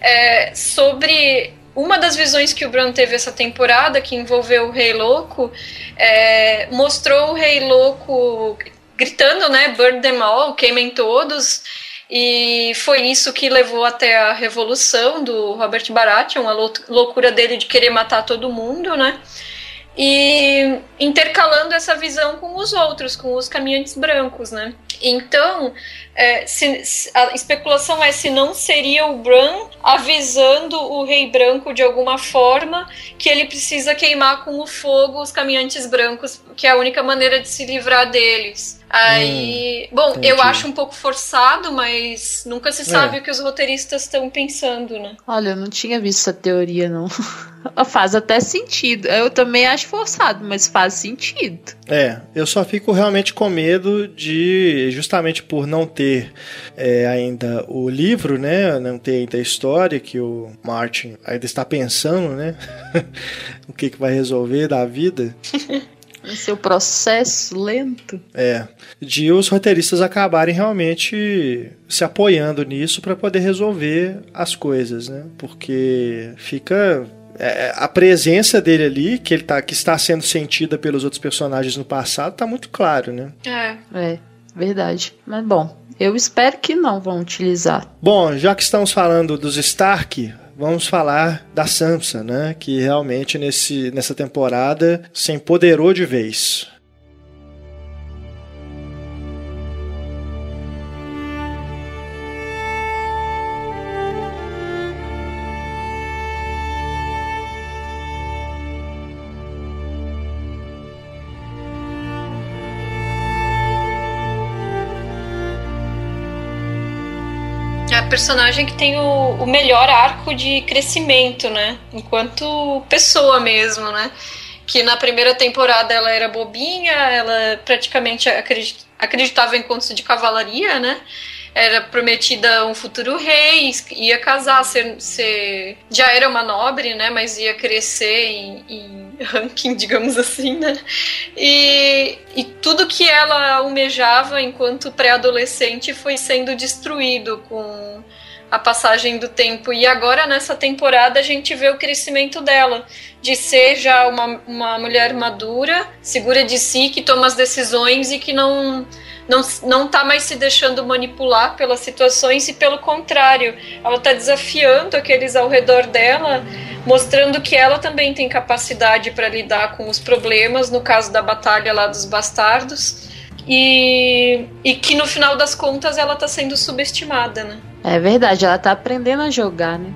é, sobre uma das visões que o Bran teve essa temporada, que envolveu o Rei Louco, é, mostrou o Rei Louco gritando, né, burn them all, queimem todos, e foi isso que levou até a revolução do Robert Baratheon, a loucura dele de querer matar todo mundo, né, e intercalando essa visão com os outros, com os caminhantes brancos, né? Então, é, se, a especulação é se não seria o Bran avisando o Rei Branco de alguma forma que ele precisa queimar com o fogo os caminhantes brancos, que é a única maneira de se livrar deles. Aí, hum, bom, entendi. eu acho um pouco forçado, mas nunca se sabe é. o que os roteiristas estão pensando, né? Olha, eu não tinha visto essa teoria, não. faz até sentido. Eu também acho forçado, mas faz sentido. É, eu só fico realmente com medo de, justamente por não ter é, ainda o livro, né? Não ter ainda a história que o Martin ainda está pensando, né? o que, que vai resolver da vida. seu processo lento. É, de os roteiristas acabarem realmente se apoiando nisso para poder resolver as coisas, né? Porque fica é, a presença dele ali, que ele tá, que está sendo sentida pelos outros personagens no passado, tá muito claro, né? É. É, verdade. Mas bom, eu espero que não vão utilizar. Bom, já que estamos falando dos Stark, vamos falar da Sansa, né? Que realmente nesse, nessa temporada se empoderou de vez. Personagem que tem o, o melhor arco de crescimento, né? Enquanto pessoa mesmo, né? Que na primeira temporada ela era bobinha, ela praticamente acreditava em contos de cavalaria, né? Era prometida um futuro rei, ia casar, ser, ser, já era uma nobre, né, mas ia crescer em, em ranking, digamos assim, né, e, e tudo que ela almejava enquanto pré-adolescente foi sendo destruído com a passagem do tempo. E agora, nessa temporada, a gente vê o crescimento dela, de ser já uma, uma mulher madura, segura de si, que toma as decisões e que não não, não tá mais se deixando manipular pelas situações e pelo contrário, ela está desafiando aqueles ao redor dela, mostrando que ela também tem capacidade para lidar com os problemas, no caso da batalha lá dos bastardos. E, e que no final das contas ela está sendo subestimada, né? É verdade, ela está aprendendo a jogar, né?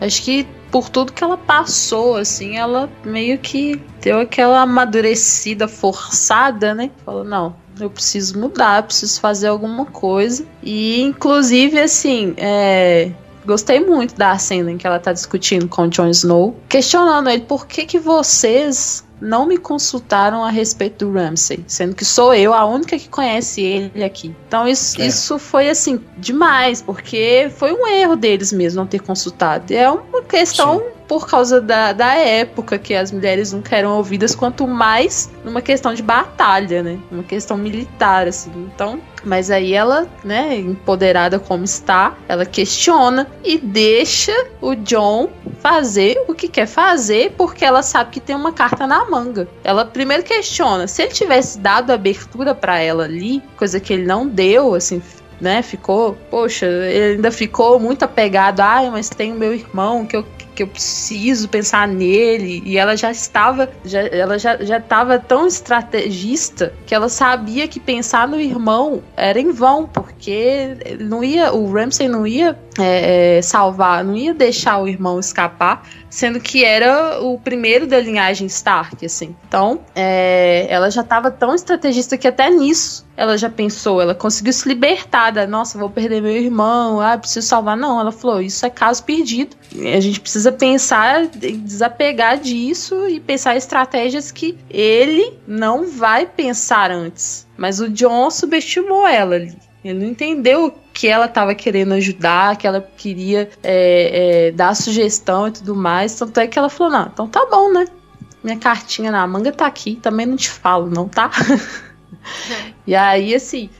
Acho que por tudo que ela passou, assim, ela meio que deu aquela amadurecida forçada, né? Falou, não, eu preciso mudar, preciso fazer alguma coisa. E, inclusive, assim, é, Gostei muito da cena em que ela tá discutindo com o Jon Snow, questionando ele por que que vocês não me consultaram a respeito do Ramsay, sendo que sou eu a única que conhece ele aqui. Então isso, é. isso foi assim demais, porque foi um erro deles mesmo não ter consultado. É uma questão Sim. Por causa da, da época que as mulheres nunca eram ouvidas, quanto mais numa questão de batalha, né? Uma questão militar, assim. Então, mas aí ela, né, empoderada como está, ela questiona e deixa o John fazer o que quer fazer, porque ela sabe que tem uma carta na manga. Ela primeiro questiona, se ele tivesse dado abertura para ela ali, coisa que ele não deu, assim, né? Ficou, poxa, ele ainda ficou muito apegado. Ai, mas tem o meu irmão que eu que eu preciso pensar nele. E ela já estava, já, ela já, já estava tão estrategista que ela sabia que pensar no irmão era em vão, porque não ia, o Ramsay não ia é, é, salvar, não ia deixar o irmão escapar, sendo que era o primeiro da linhagem Stark, assim. Então, é, ela já estava tão estrategista que até nisso ela já pensou, ela conseguiu se libertar da, nossa, vou perder meu irmão, ah, preciso salvar. Não, ela falou, isso é caso perdido. A gente precisa pensar, desapegar disso e pensar estratégias que ele não vai pensar antes. Mas o John subestimou ela ali. Ele não entendeu que ela estava querendo ajudar, que ela queria é, é, dar sugestão e tudo mais. Tanto é que ela falou: não, então tá bom, né? Minha cartinha na manga tá aqui, também não te falo, não, tá? e aí, assim,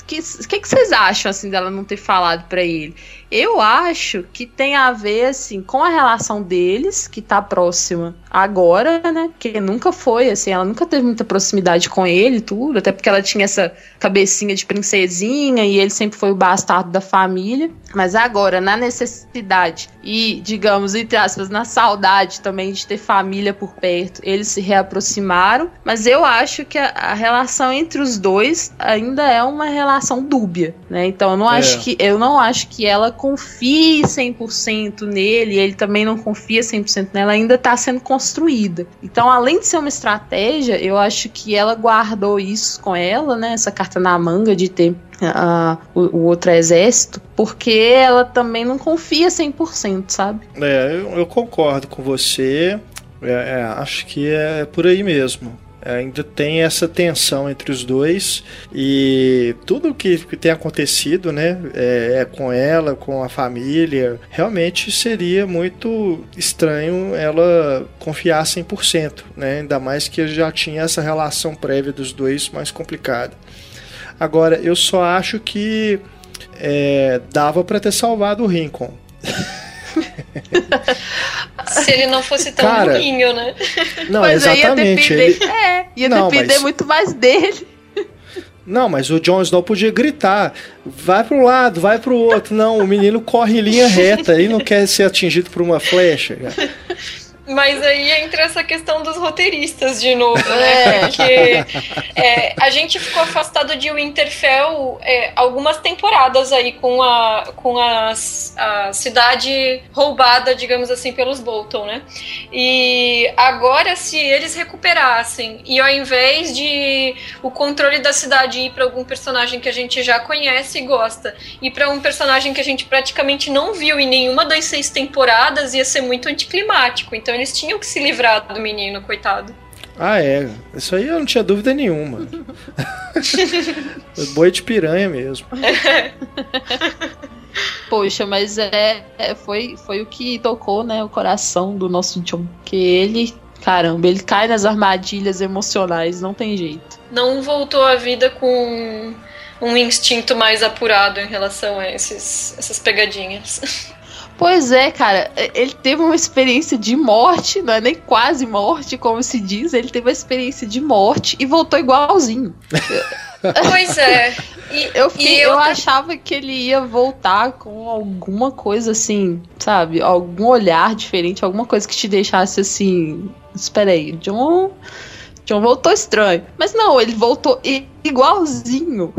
o que, que, que, vocês acham, assim, dela não ter falado para ele? Eu acho que tem a ver, assim, com a relação deles, que tá próxima agora, né? Que nunca foi, assim, ela nunca teve muita proximidade com ele tudo, até porque ela tinha essa cabecinha de princesinha e ele sempre foi o bastardo da família. Mas agora, na necessidade e, digamos, entre aspas, na saudade também de ter família por perto, eles se reaproximaram. Mas eu acho que a, a relação entre os dois ainda é uma relação dúbia, né? Então eu não é. acho que eu não acho que ela confie 100% nele, ele também não confia 100% nela, ainda está sendo construída. Então, além de ser uma estratégia, eu acho que ela guardou isso com ela, né? Essa carta na manga de ter uh, o, o, outro exército, porque ela também não confia 100%, sabe? É, eu, eu concordo com você. É, é, acho que é por aí mesmo ainda tem essa tensão entre os dois e tudo que, que tem acontecido, né, é, é, com ela, com a família, realmente seria muito estranho ela confiar 100%, né, ainda mais que já tinha essa relação prévia dos dois mais complicada. Agora, eu só acho que é, dava para ter salvado o Rincon. Se ele não fosse tão Cara, burrinho, né? Não, mas exatamente. Ia depender, ele... É, ia não, depender mas... muito mais dele. Não, mas o Jon Snow podia gritar: vai para um lado, vai para o outro. Não, o menino corre em linha reta e não quer ser atingido por uma flecha. Cara. Mas aí entra essa questão dos roteiristas de novo, né? É. Porque é, a gente ficou afastado de Winterfell é, algumas temporadas aí com a, com a, a cidade roubada, digamos assim, pelos Bolton, né? E agora, se eles recuperassem e ao invés de o controle da cidade ir para algum personagem que a gente já conhece e gosta, e para um personagem que a gente praticamente não viu em nenhuma das seis temporadas, ia ser muito anticlimático. Então eles tinham que se livrar do menino, coitado. Ah, é. Isso aí eu não tinha dúvida nenhuma. Boi de piranha mesmo. Poxa, mas é, é, foi, foi o que tocou, né, o coração do nosso John. Que ele, caramba, ele cai nas armadilhas emocionais, não tem jeito. Não voltou à vida com um instinto mais apurado em relação a esses, essas pegadinhas. Pois é, cara, ele teve uma experiência de morte, não é nem quase morte, como se diz, ele teve uma experiência de morte e voltou igualzinho. Pois é. E, eu, fiquei, eu, eu achava que ele ia voltar com alguma coisa assim, sabe? Algum olhar diferente, alguma coisa que te deixasse assim. Espera aí, John. John voltou estranho. Mas não, ele voltou igualzinho.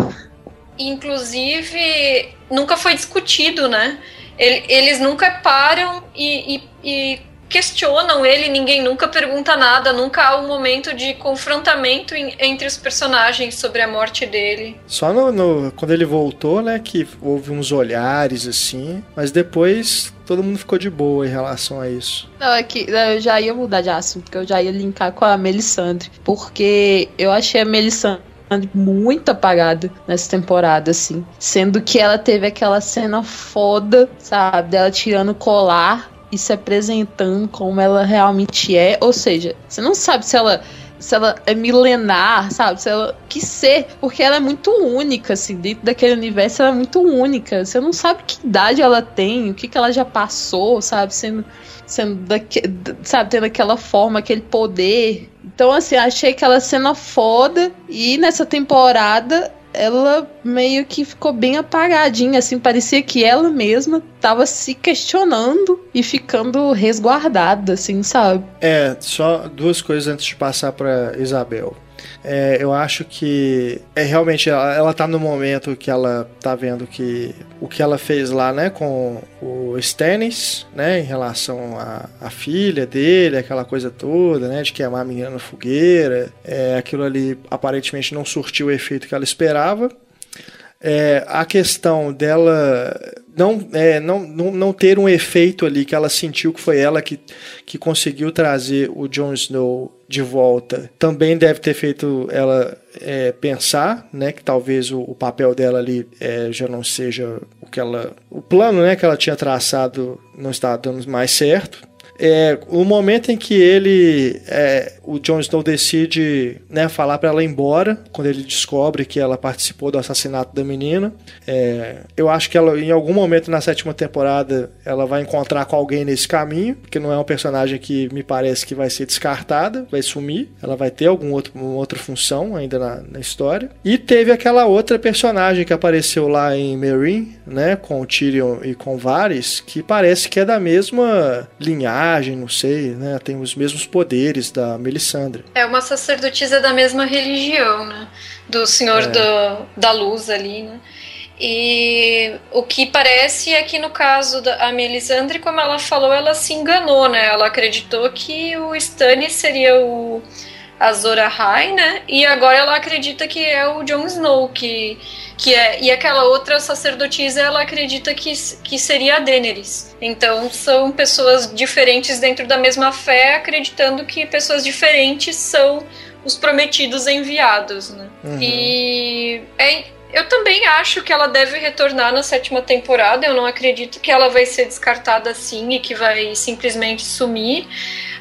inclusive, nunca foi discutido, né? Eles nunca param e, e, e questionam ele, ninguém nunca pergunta nada, nunca há um momento de confrontamento em, entre os personagens sobre a morte dele. Só no, no, quando ele voltou, né, que houve uns olhares assim, mas depois todo mundo ficou de boa em relação a isso. Não, é que eu já ia mudar de assunto, porque eu já ia linkar com a Melisandre, porque eu achei a Melisandre muito apagada nessa temporada, assim. Sendo que ela teve aquela cena foda, sabe? Dela tirando colar e se apresentando como ela realmente é. Ou seja, você não sabe se ela se ela é milenar, sabe? Se ela que ser, porque ela é muito única, assim, dentro daquele universo ela é muito única. Você não sabe que idade ela tem, o que, que ela já passou, sabe? Sendo, sendo daque, sabe, tendo aquela forma, aquele poder. Então, assim, achei aquela cena foda e nessa temporada ela meio que ficou bem apagadinha, assim, parecia que ela mesma tava se questionando e ficando resguardada, assim, sabe? É, só duas coisas antes de passar para Isabel. É, eu acho que é realmente ela, ela tá no momento que ela tá vendo que o que ela fez lá, né, com o Stannis, né, em relação à, filha dele, aquela coisa toda, né, de queimar a menina na fogueira, é, aquilo ali aparentemente não surtiu o efeito que ela esperava. É, a questão dela não, é, não, não, não ter um efeito ali que ela sentiu que foi ela que, que conseguiu trazer o Jon Snow de volta. Também deve ter feito ela é, pensar né que talvez o, o papel dela ali é, já não seja o que ela o plano né que ela tinha traçado não está dando mais certo é, o momento em que ele, é, o Jon Snow decide né, falar para ela ir embora, quando ele descobre que ela participou do assassinato da menina, é, eu acho que ela, em algum momento na sétima temporada, ela vai encontrar com alguém nesse caminho, porque não é um personagem que me parece que vai ser descartada, vai sumir, ela vai ter alguma outro, outra função ainda na, na, história. E teve aquela outra personagem que apareceu lá em Meereen, né, com o Tyrion e com Varys, que parece que é da mesma linhagem não sei, né? Tem os mesmos poderes da Melisandre. É uma sacerdotisa da mesma religião, né? Do Senhor é. do, da Luz ali, né? E o que parece é que no caso da Melisandre, como ela falou, ela se enganou, né? Ela acreditou que o Stannis seria o Azor Ahai, né? E agora ela acredita que é o Jon Snow, que, que é. E aquela outra sacerdotisa, ela acredita que, que seria a Daenerys. Então são pessoas diferentes dentro da mesma fé, acreditando que pessoas diferentes são os prometidos enviados, né? Uhum. E é, eu também acho que ela deve retornar na sétima temporada. Eu não acredito que ela vai ser descartada assim e que vai simplesmente sumir.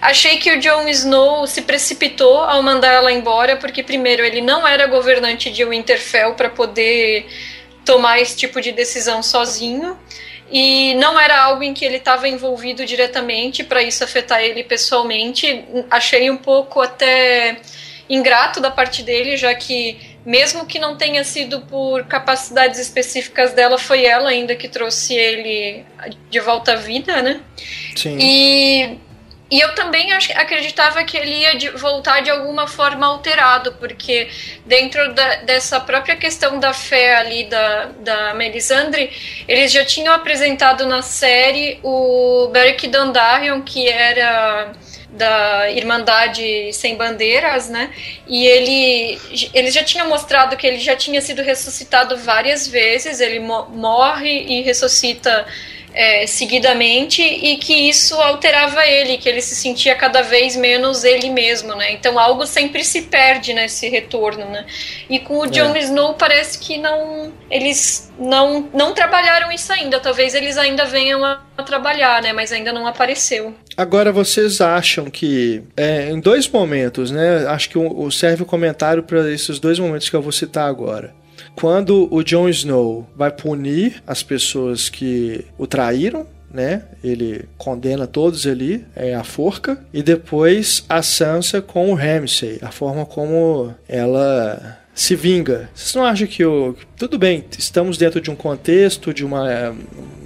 Achei que o Jon Snow se precipitou ao mandar ela embora, porque, primeiro, ele não era governante de Winterfell para poder tomar esse tipo de decisão sozinho. E não era algo em que ele estava envolvido diretamente para isso afetar ele pessoalmente. Achei um pouco até ingrato da parte dele, já que mesmo que não tenha sido por capacidades específicas dela, foi ela ainda que trouxe ele de volta à vida, né? Sim. E, e eu também acreditava que ele ia de, voltar de alguma forma alterado, porque dentro da, dessa própria questão da fé ali da, da Melisandre, eles já tinham apresentado na série o Beric Dondarrion, que era da Irmandade Sem Bandeiras, né? E ele, ele já tinha mostrado que ele já tinha sido ressuscitado várias vezes, ele mo morre e ressuscita é, seguidamente e que isso alterava ele, que ele se sentia cada vez menos ele mesmo, né? Então algo sempre se perde nesse retorno, né? E com o Jon é. Snow parece que não eles não não trabalharam isso ainda. Talvez eles ainda venham a, a trabalhar, né? Mas ainda não apareceu. Agora vocês acham que é, em dois momentos, né? Acho que o, serve o comentário para esses dois momentos que eu vou citar agora. Quando o Jon Snow vai punir as pessoas que o traíram, né? Ele condena todos ali, é a forca, e depois a Sansa com o Ramsay, a forma como ela se vinga. Vocês não acham que o. Tudo bem, estamos dentro de um contexto, de uma,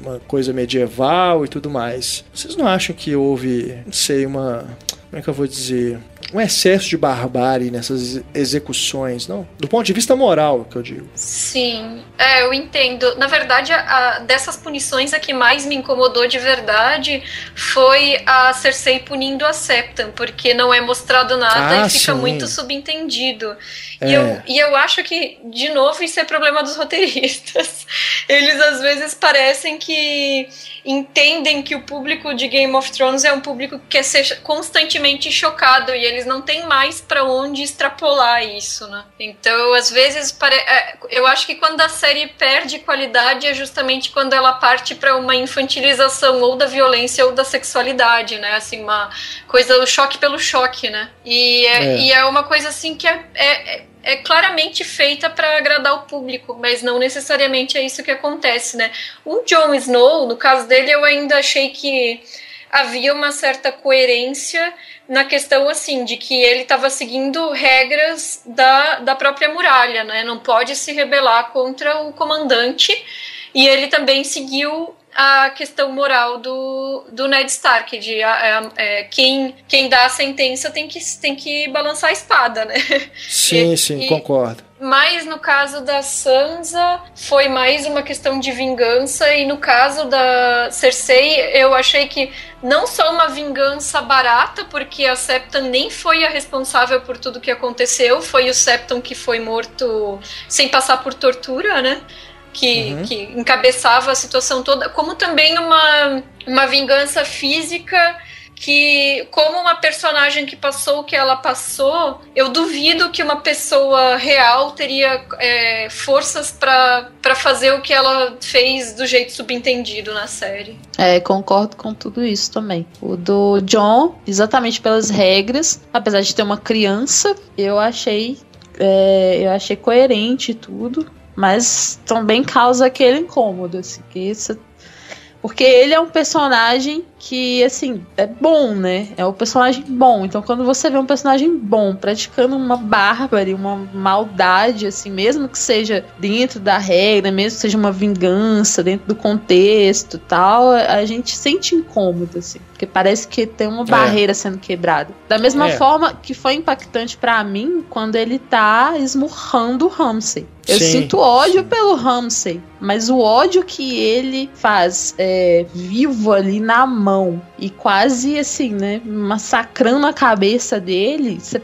uma coisa medieval e tudo mais. Vocês não acham que houve, não sei, uma. Como é que eu vou dizer? Um excesso de barbárie nessas execuções, não? Do ponto de vista moral, que eu digo. Sim, é, eu entendo. Na verdade, a, dessas punições, a que mais me incomodou de verdade foi a Cersei punindo a Septon, porque não é mostrado nada Ah, e fica sim. muito subentendido. É. E, eu, e eu acho que, de novo, isso é problema dos roteiristas. Eles às vezes parecem que entendem que o público de Game of Thrones é um público que quer ser constantemente chocado e eles não têm mais pra onde extrapolar isso, né? Então, às vezes, é, eu acho que quando a série perde qualidade é justamente quando ela parte pra uma infantilização ou da violência ou da sexualidade, né? Assim, uma coisa, o choque pelo choque, né? E é, É. e é uma coisa assim que é- é- é é claramente feita para agradar o público, mas não necessariamente é isso que acontece, né? O Jon Snow, no caso dele, eu ainda achei que havia uma certa coerência na questão assim de que ele estava seguindo regras da, da própria muralha, né? Não pode se rebelar contra o comandante e ele também seguiu a questão moral do, do Ned Stark, de é, é, quem, quem dá a sentença tem que, tem que balançar a espada, né? Sim, E- sim, e- concordo. Mas no caso da Sansa foi mais uma questão de vingança e no caso da Cersei eu achei que não só uma vingança barata, porque a Septon nem foi a responsável por tudo que aconteceu, foi o Septon que foi morto sem passar por tortura, né? Que, Uhum. que encabeçava a situação toda, como também uma, uma vingança física que, como uma personagem que passou o que ela passou, eu duvido que uma pessoa real teria é, forças pra fazer o que ela fez do jeito subentendido na série. É, concordo com tudo isso também. O do John, exatamente pelas regras, apesar de ter uma criança, eu achei, é, eu achei coerente tudo, mas também causa aquele incômodo, assim, que isso, porque ele é um personagem que, assim, é bom, né? É um personagem bom. Então, quando você vê um personagem bom praticando uma bárbara, uma maldade, assim, mesmo que seja dentro da regra, mesmo que seja uma vingança dentro do contexto e tal, a gente sente incômodo, assim. Porque parece que tem uma barreira sendo quebrada. Da mesma É. forma que foi impactante pra mim quando ele tá esmurrando o Ramsey. Eu Sim, sinto ódio sim. pelo Ramsey, mas o ódio que ele faz é, vivo ali na mão e quase assim, né, massacrando a cabeça dele, você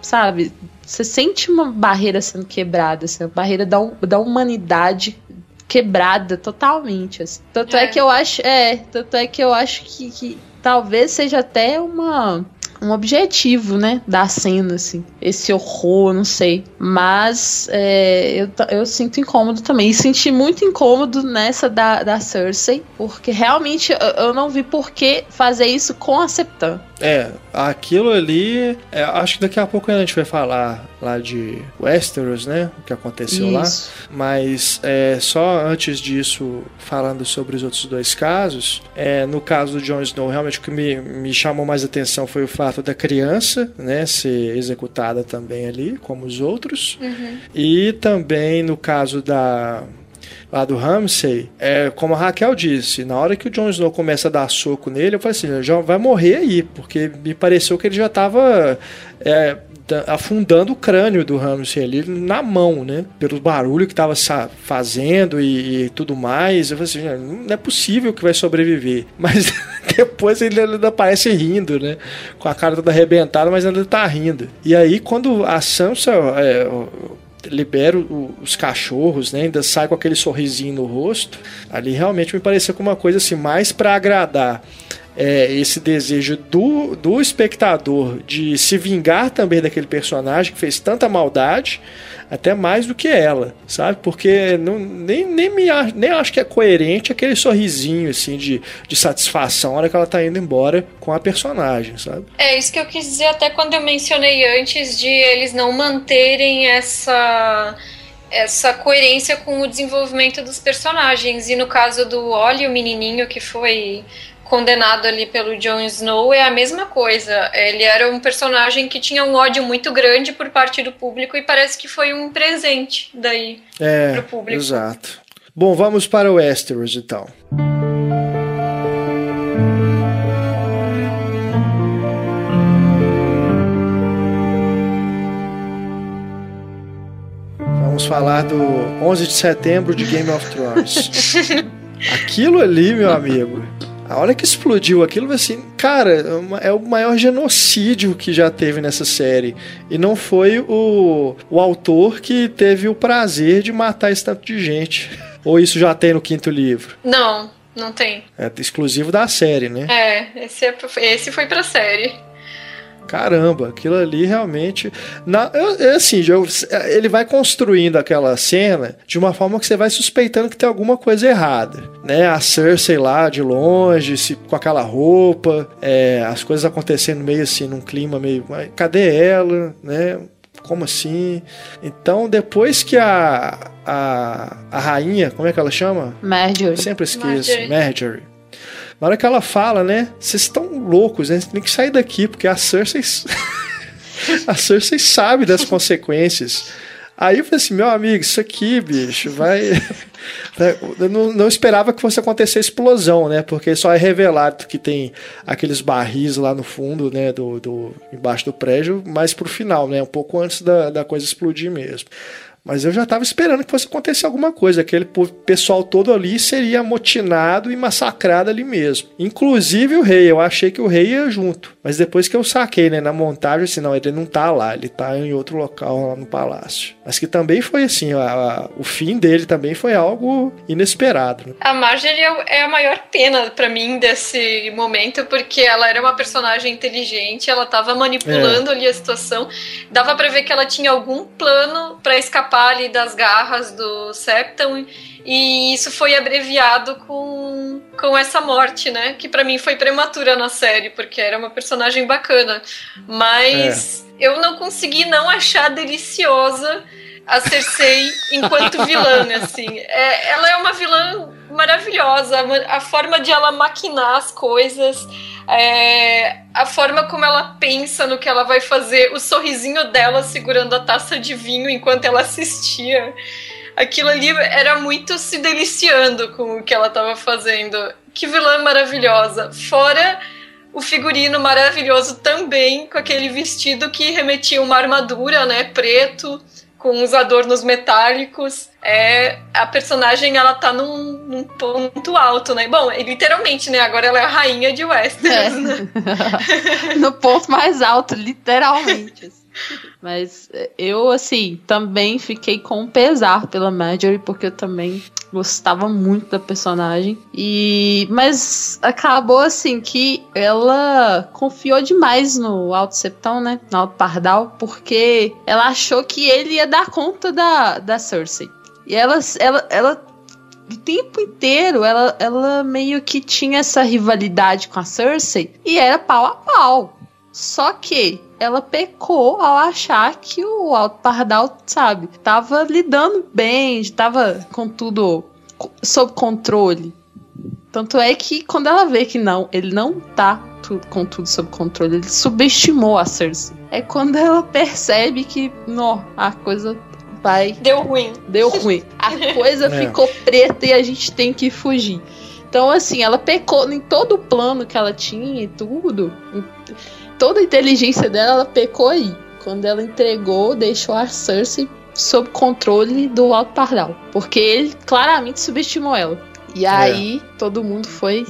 sabe, você sente uma barreira sendo quebrada, assim, a barreira da, da humanidade quebrada totalmente. assim. Tanto é. É. que eu acho, é, tanto é que eu acho que, que talvez seja até uma um objetivo, né, da cena, assim, esse horror, não sei, mas é, eu, eu sinto incômodo também, e senti muito incômodo nessa da, da Cersei, porque realmente eu, eu não vi por que fazer isso com a Septan. É, aquilo ali. é, acho que daqui a pouco a gente vai falar lá de Westeros, né? O que aconteceu lá. Isso. Mas é, só antes disso, falando sobre os outros dois casos, é, no caso do Jon Snow, realmente o que me, me chamou mais atenção foi o fato da criança né, ser executada também ali, como os outros. E também no caso da lá do Ramsay, é, como a Raquel disse, na hora que o Jon Snow começa a dar soco nele, eu falei assim, já vai morrer aí, porque me pareceu que ele já estava afundando o crânio do Ramsay ali na mão, né? Pelo barulho que estava fazendo e, e tudo mais. Eu falei assim, não é possível que vai sobreviver. Mas depois ele ainda aparece rindo, né? Com a cara toda arrebentada, mas ainda tá rindo. E aí, quando a Sansa é, libera os cachorros, né? Ainda sai com aquele sorrisinho no rosto. Ali realmente me pareceu com uma coisa assim, mais para agradar é, esse desejo do, do espectador de se vingar também daquele personagem que fez tanta maldade, até mais do que ela, sabe? Porque não, nem, nem, me, nem acho que é coerente aquele sorrisinho assim de, de satisfação na hora que ela tá indo embora com a personagem, sabe? É isso que eu quis dizer até quando eu mencionei antes de eles não manterem essa essa coerência com o desenvolvimento dos personagens. E no caso do Ollie, o menininho que foi condenado ali pelo Jon Snow é a mesma coisa. Ele era um personagem que tinha um ódio muito grande por parte do público e parece que foi um presente daí é, pro público. Exato. Bom, vamos para o Westeros então. Vamos falar do 11 de setembro de Game of Thrones. Aquilo ali, meu amigo, a hora que explodiu aquilo, assim, cara, é o maior genocídio que já teve nessa série. E não foi o, o autor que teve o prazer de matar esse tanto de gente. Ou isso já tem no quinto livro? Não, não tem. É exclusivo da série, né? É, esse, é, esse foi pra série. Caramba, aquilo ali realmente. Na, é assim, ele vai construindo aquela cena de uma forma que você vai suspeitando que tem alguma coisa errada. Né? A Cersei lá de longe, se, com aquela roupa, é, as coisas acontecendo meio assim, num clima meio. Cadê ela? Né? Como assim? Então, depois que a, a, a rainha, como é que ela chama? Marjorie. Sempre esqueço. Marjorie. Marjorie na hora que ela fala, né? Vocês estão loucos, né? Tem que sair daqui, porque a Cersei. a Cersei sabe das consequências. Aí eu falei assim, meu amigo, isso aqui, bicho, vai. eu não, não, esperava que fosse acontecer explosão, né? Porque só é revelado que tem aqueles barris lá no fundo, né? Do, do, embaixo do prédio, mais pro final, né? Um pouco antes da, da coisa explodir mesmo. Mas eu já estava esperando que fosse acontecer alguma coisa. Aquele pessoal todo ali seria amotinado e massacrado ali mesmo. Inclusive o rei. Eu achei que o rei ia junto. Mas depois que eu saquei, né, na montagem, assim, não, ele não tá lá. Ele tá em outro local lá no palácio. Mas que também foi assim, a, a, o fim dele também foi algo inesperado. Né? A Marjorie é, é a maior pena para mim desse momento, porque ela era uma personagem inteligente, ela tava manipulando é. ali a situação. Dava para ver que ela tinha algum plano para escapar escapar ali das garras do Septon e isso foi abreviado com, com essa morte, né? Que para mim foi prematura na série, porque era uma personagem bacana. Mas é. eu não consegui não achar deliciosa a Cersei enquanto vilã, assim. É, ela é uma vilã maravilhosa, a forma de ela maquinar as coisas, é, a forma como ela pensa no que ela vai fazer, o sorrisinho dela segurando a taça de vinho enquanto ela assistia. Aquilo ali era muito se deliciando com o que ela estava fazendo. Que vilã maravilhosa. Fora o figurino maravilhoso também, com aquele vestido que remetia uma armadura, né, preto com os adornos metálicos. É, a personagem ela tá num, num ponto alto, né? Bom, literalmente, né? Agora ela é a rainha de Westeros, é. né? no ponto mais alto, literalmente. Assim. Mas é, eu, assim, também fiquei com pesar pela Marjorie, porque eu também gostava muito da personagem. E mas acabou assim que ela confiou demais no Alto Septão, né? No Alto Pardal, porque ela achou que ele ia dar conta da, da Cersei. E ela, ela, ela o tempo inteiro ela, ela meio que tinha essa rivalidade com a Cersei e era pau a pau. Só que ela pecou ao achar que o Alto Pardal, sabe, tava lidando bem, estava com tudo sob controle. Tanto é que quando ela vê que não, ele não tá com tudo sob controle, ele subestimou a Cersei. É quando ela percebe que, não, a coisa vai. Deu ruim. Deu ruim. A coisa é. ficou preta e a gente tem que fugir. Então, assim, ela pecou em todo o plano que ela tinha e tudo toda a inteligência dela, ela pecou aí. Quando ela entregou, deixou a Cersei sob controle do Alto Pardal. Porque ele claramente subestimou ela. E é. aí todo mundo foi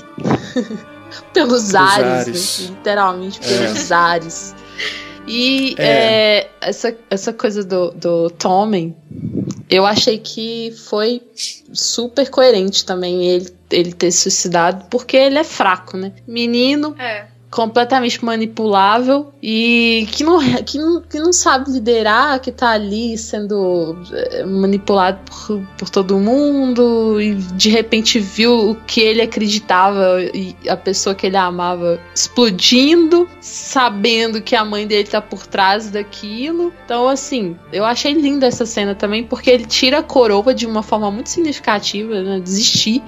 pelos ares, ares. Né? literalmente é. pelos é. ares. E é. É, essa, essa coisa do, do Tommen, eu achei que foi super coerente também ele, ele ter suicidado, porque ele é fraco, né? Menino. É completamente manipulável e que não, que não, que não sabe liderar, que tá ali sendo eh, manipulado por, por todo mundo e de repente viu o que ele acreditava e a pessoa que ele amava explodindo, sabendo que a mãe dele tá por trás daquilo. Então, assim, eu achei linda essa cena também porque ele tira a coroa de uma forma muito significativa, né? Desistir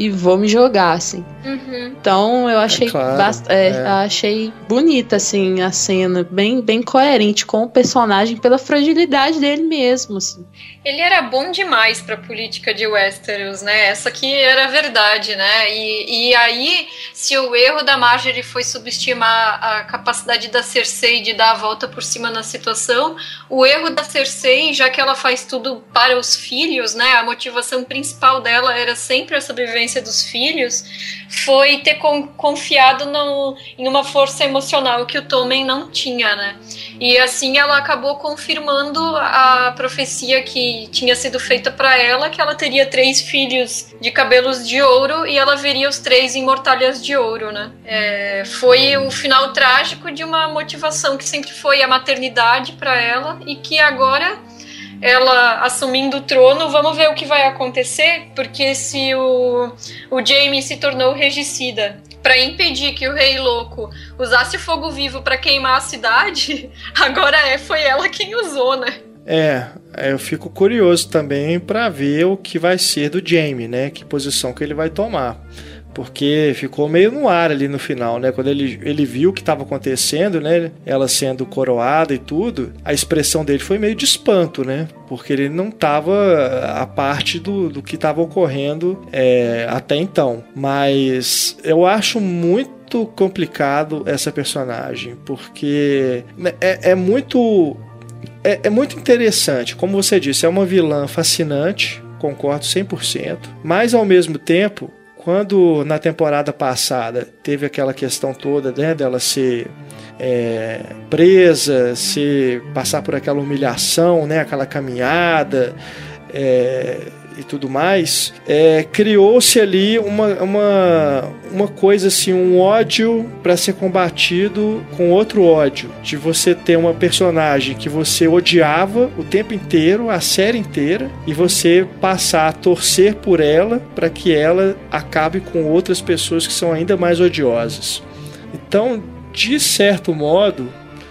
e vou me jogar, assim. Uhum. Então eu achei, É claro, bast- é, é. achei bonita, assim, a cena, bem, bem coerente com o personagem pela fragilidade dele mesmo, assim. Ele era bom demais pra política de Westeros, né? Essa aqui era a verdade, né? E, e aí, se o erro da Marjorie foi subestimar a capacidade da Cersei de dar a volta por cima na situação, o erro da Cersei, já que ela faz tudo para os filhos, né? A motivação principal dela era sempre a sobrevivência dos filhos, foi ter con- confiado no, em uma força emocional que o Tommen não tinha, né? E assim ela acabou confirmando a profecia que tinha sido feita para ela, que ela teria três filhos de cabelos de ouro e ela veria os três em mortalhas de ouro, né? É, foi o final trágico de uma motivação que sempre foi a maternidade para ela e que agora ela assumindo o trono, vamos ver o que vai acontecer, porque se o, o Jaime se tornou regicida para impedir que o Rei Louco usasse fogo vivo para queimar a cidade, agora é foi ela quem usou, né? É, eu fico curioso também pra ver o que vai ser do Jamie, né? Que posição que ele vai tomar. Porque ficou meio no ar ali no final, né? Quando ele, ele viu o que estava acontecendo, né? Ela sendo coroada e tudo, a expressão dele foi meio de espanto, né? Porque ele não estava a parte do, do que estava ocorrendo é, até então. Mas eu acho muito complicado essa personagem, porque é, é muito é, é muito interessante. Como você disse, é uma vilã fascinante, concordo 100%, mas ao mesmo tempo, quando na temporada passada teve aquela questão toda né, dela ser é, presa, se passar por aquela humilhação, né, aquela caminhada é, e tudo mais, é, criou-se ali uma, uma, uma coisa assim, um ódio para ser combatido com outro ódio. De você ter uma personagem que você odiava o tempo inteiro, a série inteira, e você passar a torcer por ela para que ela acabe com outras pessoas que são ainda mais odiosas. Então, de certo modo,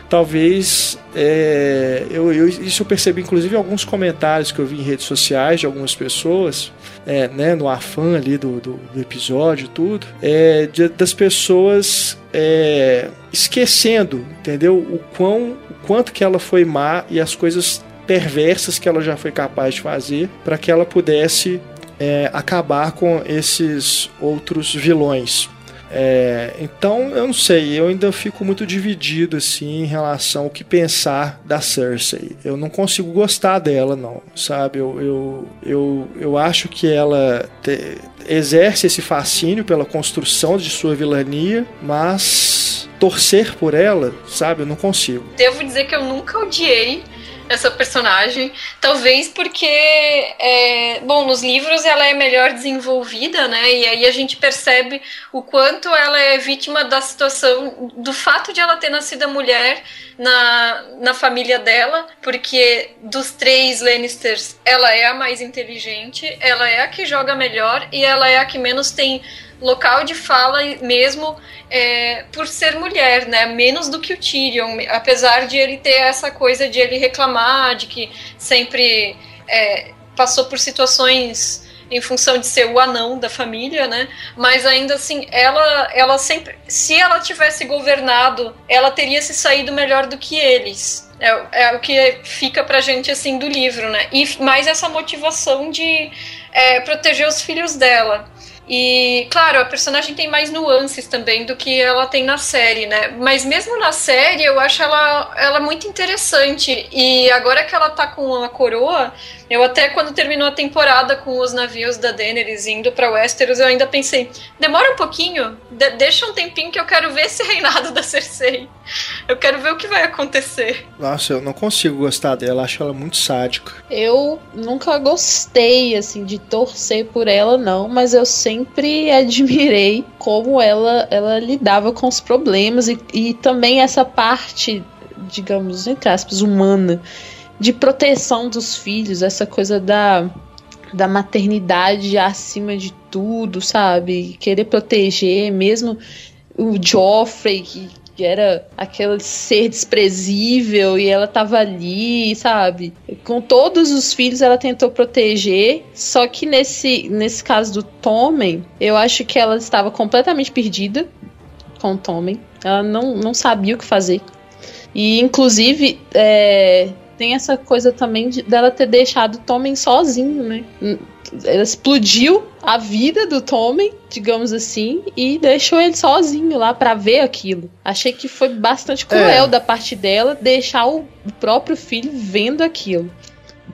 talvez é, eu, eu, isso eu percebi inclusive em alguns comentários que eu vi em redes sociais de algumas pessoas é, né, no afã ali do, do, do episódio tudo é, de, das pessoas é, esquecendo entendeu? O quão o quanto que ela foi má e as coisas perversas que ela já foi capaz de fazer para que ela pudesse é, acabar com esses outros vilões é, então, eu não sei, eu ainda fico muito dividido assim em relação ao que pensar da Cersei. Eu não consigo gostar dela, não, sabe? Eu, eu, eu, eu acho que ela te, exerce esse fascínio pela construção de sua vilania, mas torcer por ela, sabe? Eu não consigo. Devo dizer que eu nunca odiei essa personagem. Talvez porque, é, bom, nos livros ela é melhor desenvolvida, né? E aí a gente percebe o quanto ela é vítima da situação, do fato de ela ter nascido mulher na, na família dela, porque dos três Lannisters ela é a mais inteligente, ela é a que joga melhor e ela é a que menos tem local de fala mesmo é, por ser mulher, né? Menos do que o Tyrion, apesar de ele ter essa coisa de ele reclamar, de que sempre é, passou por situações em função de ser o anão da família, né? Mas ainda assim, ela, ela sempre, se ela tivesse governado, ela teria se saído melhor do que eles. É, é o que fica pra gente assim do livro, né? E mais essa motivação de é, proteger os filhos dela. E, claro, a personagem tem mais nuances também do que ela tem na série, né? Mas mesmo na série, eu acho ela, ela muito interessante. E agora que ela tá com a coroa, eu até quando terminou a temporada com os navios da Daenerys indo pra Westeros, eu ainda pensei, demora um pouquinho, de deixa um tempinho que eu quero ver esse reinado da Cersei. Eu quero ver o que vai acontecer. Nossa, eu não consigo gostar dela, acho ela muito sádica. Eu nunca gostei, assim, de torcer por ela, não, mas eu sempre admirei como ela, ela lidava com os problemas e, e também essa parte, digamos, entre aspas, humana, de proteção dos filhos, essa coisa da, da maternidade acima de tudo, sabe? Querer proteger, mesmo o Joffrey, que, era aquele ser desprezível e ela tava ali, sabe? Com todos os filhos ela tentou proteger, só que nesse, nesse caso do Tommen, eu acho que ela estava completamente perdida com o Tommen. Ela não, não sabia o que fazer. E, inclusive, é, tem essa coisa também de, dela ter deixado o Tommen sozinho, né? Ela explodiu a vida do Tommen, digamos assim, e deixou ele sozinho lá para ver aquilo. Achei que foi bastante cruel é. da parte dela deixar o próprio filho vendo aquilo.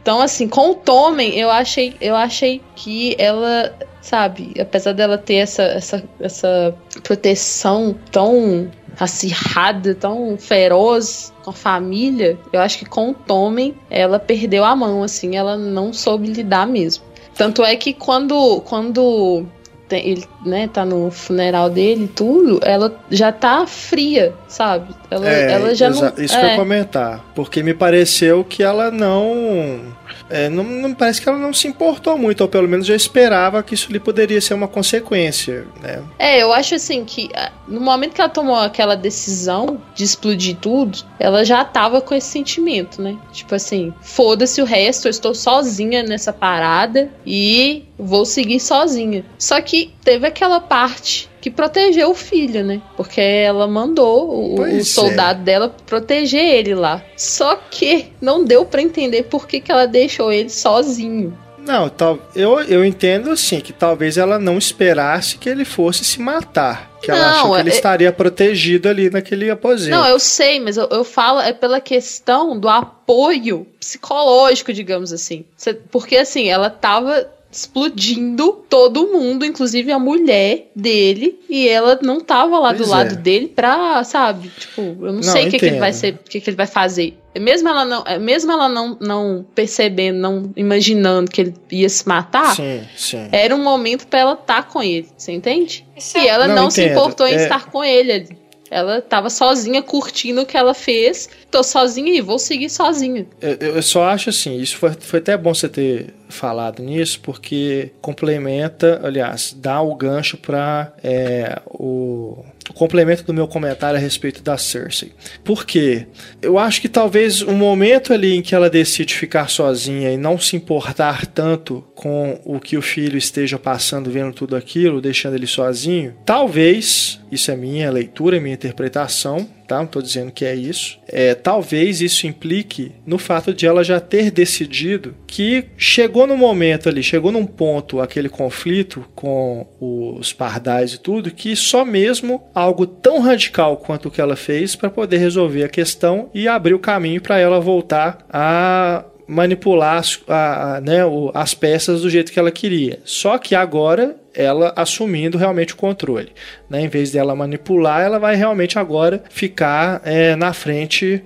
Então, assim, com o Tommen, eu achei, eu achei que ela, sabe, apesar dela ter essa, essa, essa proteção tão acirrada, tão feroz com a família, eu acho que com o Tommen ela perdeu a mão, assim, ela não soube lidar mesmo. Tanto é que quando, quando ele né, tá no funeral dele e tudo, ela já tá fria, sabe? Ela, é, ela já não. Isso é. que eu ia comentar. Porque me pareceu que ela não é, não, não parece que ela não se importou muito, ou pelo menos já esperava que isso lhe poderia ser uma consequência, né? É, eu acho assim que ah, no momento que ela tomou aquela decisão de explodir tudo, ela já tava com esse sentimento, né? Tipo assim, foda-se o resto, eu estou sozinha nessa parada e vou seguir sozinha. Só que teve aquela parte que protegeu o filho, né? Porque ela mandou o, o soldado é. dela proteger ele lá. Só que não deu para entender por que, que ela deixou ele sozinho. Não, tal, eu, eu entendo assim que talvez ela não esperasse que ele fosse se matar. Que não, ela achou que ele é... estaria protegido ali naquele aposento. Não, eu sei, mas eu, eu falo é pela questão do apoio psicológico, digamos assim. Porque assim, ela tava explodindo todo mundo, inclusive a mulher dele, e ela não tava lá pois do é. lado dele pra, sabe? Tipo, eu não, não sei o que, que, ele vai ser, o que, que ele vai fazer. Mesmo ela não, mesmo ela não, não percebendo, não imaginando que ele ia se matar, sim, sim. era um momento para ela estar tá com ele, você entende? Isso e ela não, não se importou em é... estar com ele ali. Ela tava sozinha curtindo o que ela fez. Tô sozinha e vou seguir sozinha. Eu, eu, só acho assim, isso foi, foi até bom você ter falado nisso, porque complementa, aliás, dá o gancho para é, o, o, complemento do meu comentário a respeito da Cersei. Por quê? Eu acho que talvez o um momento ali em que ela decide ficar sozinha e não se importar tanto com o que o filho esteja passando, vendo tudo aquilo, deixando ele sozinho, talvez, isso é minha leitura, minha interpretação, tá? Não estou dizendo que é isso. É, talvez isso implique no fato de ela já ter decidido que chegou no momento ali, chegou num ponto aquele conflito com os pardais e tudo, que só mesmo algo tão radical quanto o que ela fez para poder resolver a questão e abrir o caminho para ela voltar a manipular as, a, a, né, as peças do jeito que ela queria. Só que agora ela assumindo realmente o controle. Né? Em vez dela manipular, ela vai realmente agora ficar é, na frente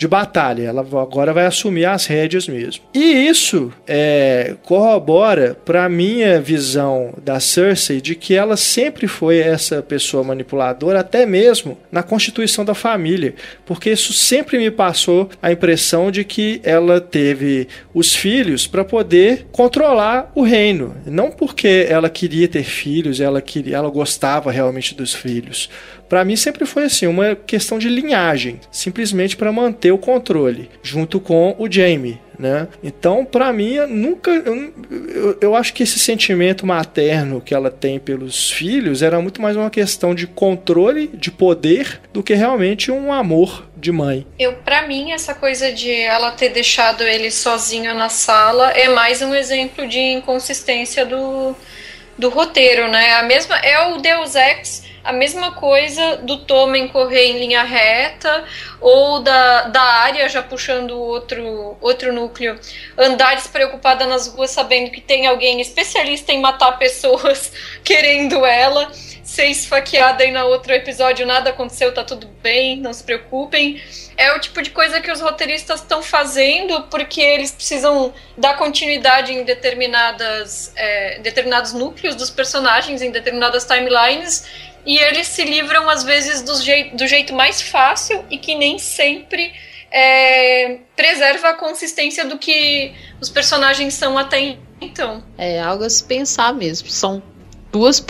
de batalha. Ela agora vai assumir as rédeas mesmo. E isso é, corrobora para minha visão da Cersei de que ela sempre foi essa pessoa manipuladora, até mesmo na constituição da família, porque isso sempre me passou a impressão de que ela teve os filhos para poder controlar o reino, não porque ela queria ter filhos, ela queria, ela gostava realmente dos filhos, para mim sempre foi assim, uma questão de linhagem, simplesmente para manter o controle, junto com o Jamie. Né? Então, para mim, nunca. Eu, eu, eu, acho que esse sentimento materno que ela tem pelos filhos era muito mais uma questão de controle, de poder, do que realmente um amor de mãe. Eu, para mim, essa coisa de ela ter deixado ele sozinho na sala é mais um exemplo de inconsistência do, do roteiro, né? A mesma é o Deus Ex a mesma coisa do Tommen correr em linha reta ou da, da área já puxando outro, outro núcleo andar despreocupada nas ruas sabendo que tem alguém especialista em matar pessoas querendo ela ser esfaqueada e na outro episódio nada aconteceu, tá tudo bem, não se preocupem. É o tipo de coisa que os roteiristas estão fazendo porque eles precisam dar continuidade em determinadas, é, determinados núcleos dos personagens, em determinadas timelines e eles se livram às vezes do, jeito, do jeito mais fácil e que nem sempre é, preserva a consistência do que os personagens são até então. É algo a se pensar mesmo. São duas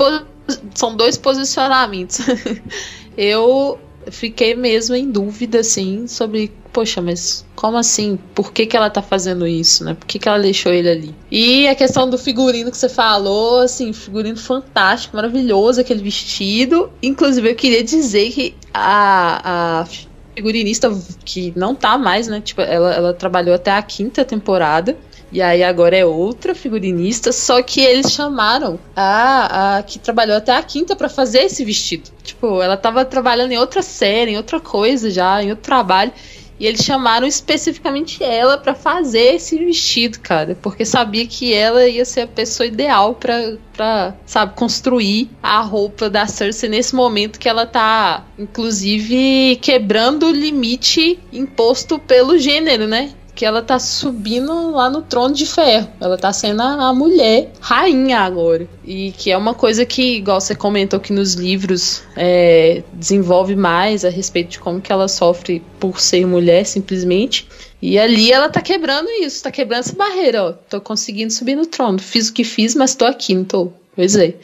são dois posicionamentos. eu fiquei mesmo em dúvida, assim, sobre, poxa, mas como assim? Por que, que ela tá fazendo isso, né? Por que, que ela deixou ele ali? E a questão do figurino que você falou, assim, figurino fantástico, maravilhoso, aquele vestido. Inclusive, eu queria dizer que a, a figurinista que não tá mais, né? Tipo, ela, ela trabalhou até a quinta temporada. E aí agora é outra figurinista, só que eles chamaram a, a que trabalhou até a quinta para fazer esse vestido. Tipo, ela tava trabalhando em outra série, em outra coisa já, em outro trabalho. E eles chamaram especificamente ela para fazer esse vestido, cara, porque sabia que ela ia ser a pessoa ideal para para, sabe, construir a roupa da Cersei nesse momento que ela tá inclusive quebrando o limite imposto pelo gênero, né? Que ela tá subindo lá no trono de ferro. Ela tá sendo a, a, mulher rainha agora. E que é uma coisa que, igual você comentou que nos livros é, desenvolve mais a respeito de como que ela sofre por ser mulher, simplesmente. E ali ela tá quebrando isso, tá quebrando essa barreira, ó. Tô conseguindo subir no trono. Fiz o que fiz, mas tô aqui, não tô. Pois é.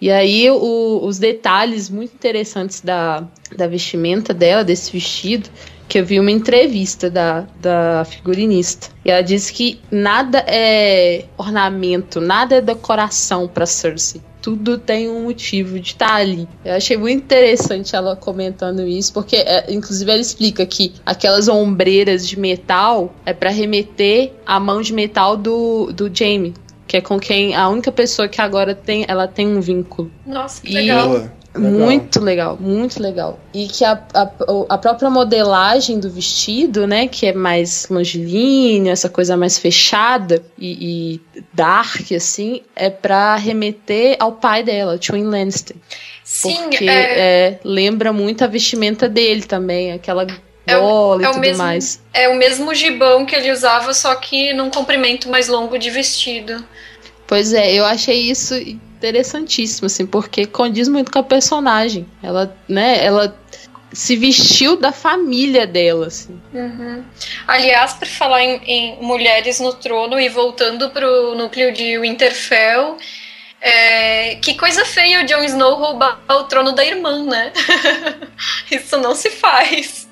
E aí o, os detalhes muito interessantes da, da vestimenta dela, desse vestido, que eu vi uma entrevista da, da figurinista. E ela disse que nada é ornamento, nada é decoração para Cersei. Tudo tem um motivo de estar tá ali. Eu achei muito interessante ela comentando isso, porque é, inclusive ela explica que aquelas ombreiras de metal é para remeter à mão de metal do, do Jaime, que é com quem a única pessoa que agora tem, ela tem um vínculo. Nossa, que e, legal. Legal. Muito legal, muito legal. E que a, a, a, própria modelagem do vestido, né, que é mais longilíneo, essa coisa mais fechada e, e dark, assim, é pra remeter ao pai dela, Twin Lannister. Sim, porque é... É, lembra muito a vestimenta dele também, aquela é o, é e tudo mesmo, mais. É o mesmo gibão que ele usava, só que num comprimento mais longo de vestido. Pois é, eu achei isso interessantíssimo, assim, porque condiz muito com a personagem. Ela, né, ela se vestiu da família dela, assim. Uhum. Aliás, por falar em, em, mulheres no trono e voltando pro núcleo de Winterfell, é, que coisa feia o Jon Snow roubar o trono da irmã, né? Isso não se faz.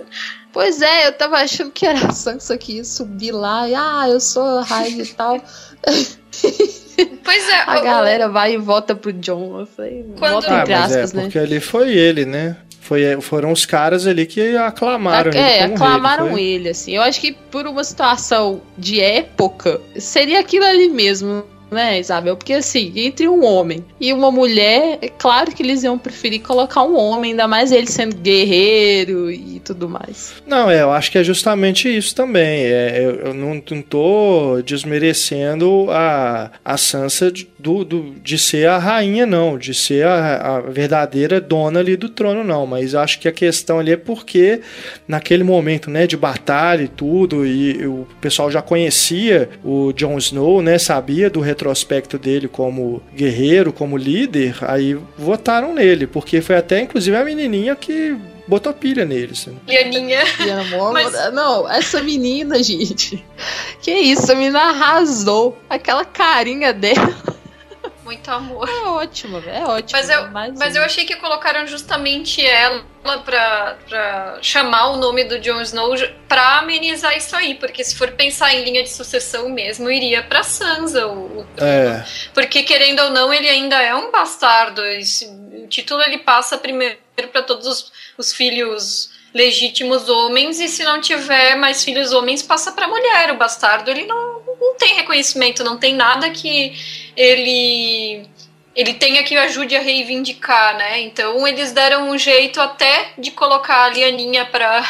Pois é, eu tava achando que era a Sansa que ia subir lá e, ah, eu sou a rainha e tal. Pois é. A galera vai e vota pro John. Eu falei, Quando... vota entre ah, aspas, é, né? Porque ali foi ele, né? Foi, foram os caras ali que aclamaram é, ele. aclamaram rei, ele, assim. Eu acho que por uma situação de época, seria aquilo ali mesmo né, Isabel? Porque assim, entre um homem e uma mulher, é claro que eles iam preferir colocar um homem, ainda mais ele sendo guerreiro e tudo mais. Não, é, eu acho que é justamente isso também. É, eu, eu não, não tô desmerecendo a, a Sansa de, do, do, de ser a rainha, não, de ser a, a verdadeira dona ali do trono, não. Mas acho que a questão ali é porque naquele momento, né, de batalha e tudo, e, e o pessoal já conhecia o Jon Snow, né, sabia do retrospecto dele como guerreiro, como líder, aí votaram nele, porque foi até inclusive a menininha que botou pilha nele. Assim. Lianinha. Mas... Não, essa menina, gente. Que isso, a menina arrasou. Aquela carinha dela. Muito amor. É ótimo, é ótimo. Mas eu, mas eu achei que colocaram justamente ela pra, pra chamar o nome do Jon Snow pra amenizar isso aí, porque se for pensar em linha de sucessão mesmo, iria pra Sansa o, o é. Porque querendo ou não, ele ainda é um bastardo. Esse, o título ele passa primeiro para todos os, os filhos legítimos homens e se não tiver mais filhos homens passa para mulher. O bastardo ele não, não tem reconhecimento não tem nada que ele ele tenha que ajude a reivindicar né? Então eles deram um jeito até de colocar a Lianinha para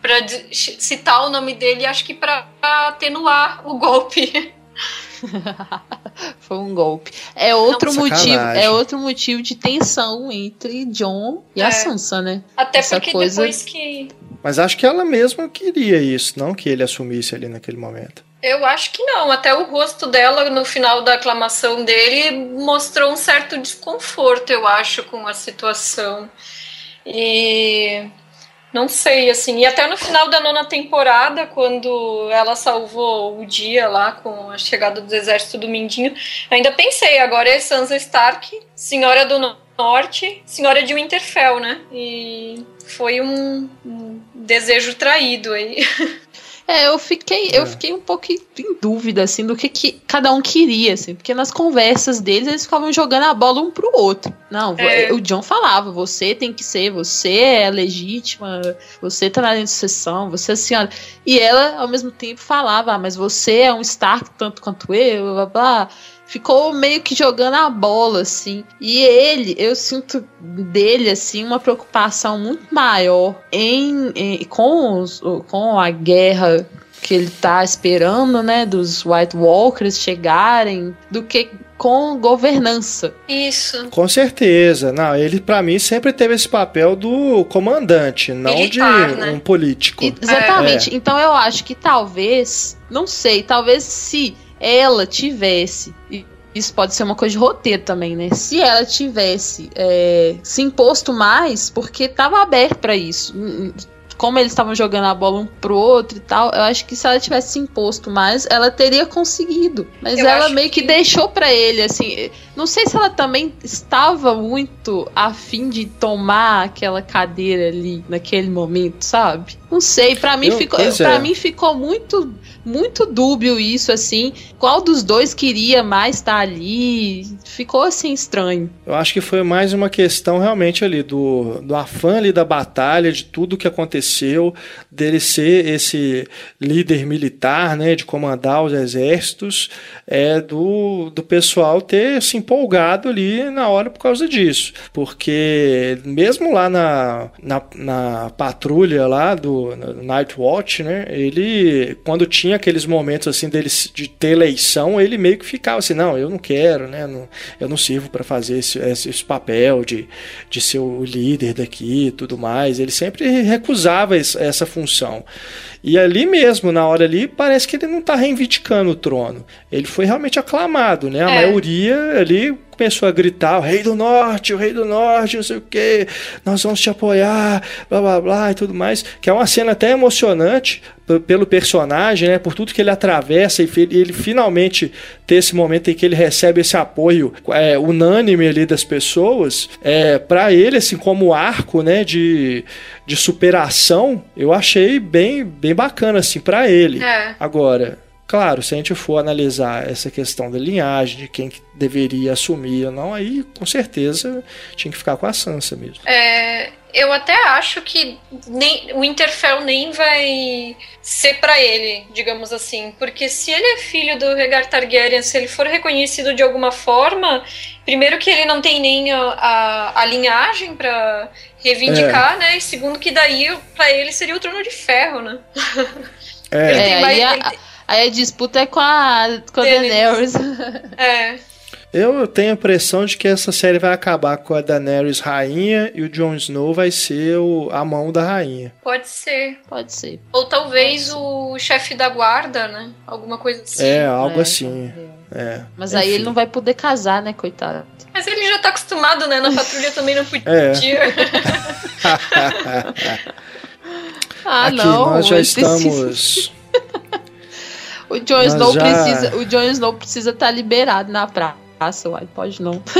para citar o nome dele acho que para atenuar o golpe Foi um golpe. É outro Não, motivo, é outro motivo de tensão entre John e é. a Sansa, né? Até Essa porque coisa... depois que Mas acho que ela mesma queria isso, não que ele assumisse ali naquele momento. Eu acho que não. Até o rosto dela no final da aclamação dele mostrou um certo desconforto, eu acho, com a situação. E Não sei, assim. E até no final da nona temporada, quando ela salvou o dia lá com a chegada do exército do Mindinho, ainda pensei, agora é Sansa Stark, Senhora do Norte, Senhora de Winterfell, né? E foi um, um desejo traído aí. É, eu fiquei, é. eu fiquei um pouco em dúvida, assim, do que, que cada um queria, assim, porque nas conversas deles eles ficavam jogando a bola um pro outro. Não, é. o John falava, você tem que ser, você é legítima, você tá na sucessão, você é a senhora. E ela, ao mesmo tempo, falava, ah, mas você é um Stark tanto quanto eu, blá blá. blá ficou meio que jogando a bola, assim. E ele, eu sinto dele, assim, uma preocupação muito maior em, em com, os, com a guerra que ele tá esperando, né, dos White Walkers chegarem, do que com governança. Isso. Com certeza. Não, ele para mim sempre teve esse papel do comandante, não Militar, de né? um político. exatamente. É. Então eu acho que talvez, não sei, talvez se ela tivesse. Isso pode ser uma coisa de roteiro também, né? Se ela tivesse é, se imposto mais, porque estava aberto para isso como eles estavam jogando a bola um pro outro e tal, eu acho que se ela tivesse se imposto mais, ela teria conseguido. Mas eu ela meio que, que deixou para ele, assim. Não sei se ela também estava muito afim de tomar aquela cadeira ali naquele momento, sabe? Não sei, para mim eu, ficou, é. mim ficou muito muito dúbio isso, assim. Qual dos dois queria mais estar ali? Ficou assim estranho. Eu acho que foi mais uma questão realmente ali do, do afã ali da batalha, de tudo que aconteceu, dele ser esse líder militar, né, de comandar os exércitos, é do, do pessoal ter se empolgado ali na hora por causa disso. Porque mesmo lá na, na, na patrulha lá do Night Watch, né, ele, quando tinha tinha aqueles momentos assim dele de ter eleição, ele meio que ficava assim, não, eu não quero, né? Não, eu não sirvo para fazer esse, esse, esse, papel de, de ser o líder daqui e tudo mais. Ele sempre recusava essa função. E ali mesmo, na hora ali, parece que ele não está reivindicando o trono. Ele foi realmente aclamado, né? A é. maioria ali começou a gritar: o Rei do Norte, o Rei do Norte, não sei o que, nós vamos te apoiar, blá blá blá e tudo mais. Que é uma cena até emocionante pelo personagem, né? Por tudo que ele atravessa e ele finalmente ter esse momento em que ele recebe esse apoio é, unânime ali das pessoas. É, para ele, assim, como arco, né? De, de superação, eu achei bem, bem bacana, assim, para ele. É. Agora, Claro, se a gente for analisar essa questão da linhagem, de quem deveria assumir ou não, aí com certeza tinha que ficar com a Sansa mesmo. É, eu até acho que nem, o Interfell nem vai ser para ele, digamos assim. Porque se ele é filho do Rhaegar Targaryen, se ele for reconhecido de alguma forma, primeiro que ele não tem nem a, a, a linhagem para reivindicar, é. né? E segundo que daí para ele seria o trono de ferro, né? É. ele tem é, mais, a... Aí a disputa é com a, com a Daenerys. É. Eu tenho a impressão de que essa série vai acabar com a Daenerys rainha e o Jon Snow vai ser o, a mão da rainha. Pode ser. Pode ser. Ou talvez ser. o chefe da guarda, né? Alguma coisa assim. É, algo é, assim. É. Mas Enfim. aí ele não vai poder casar, né, coitado? Mas ele já tá acostumado, né? Na patrulha também não podia. É. ah, Aqui, não. Nós já estamos. O Jon Snow já... precisa, o Jon Snow precisa estar tá liberado na praça, uai, pode não.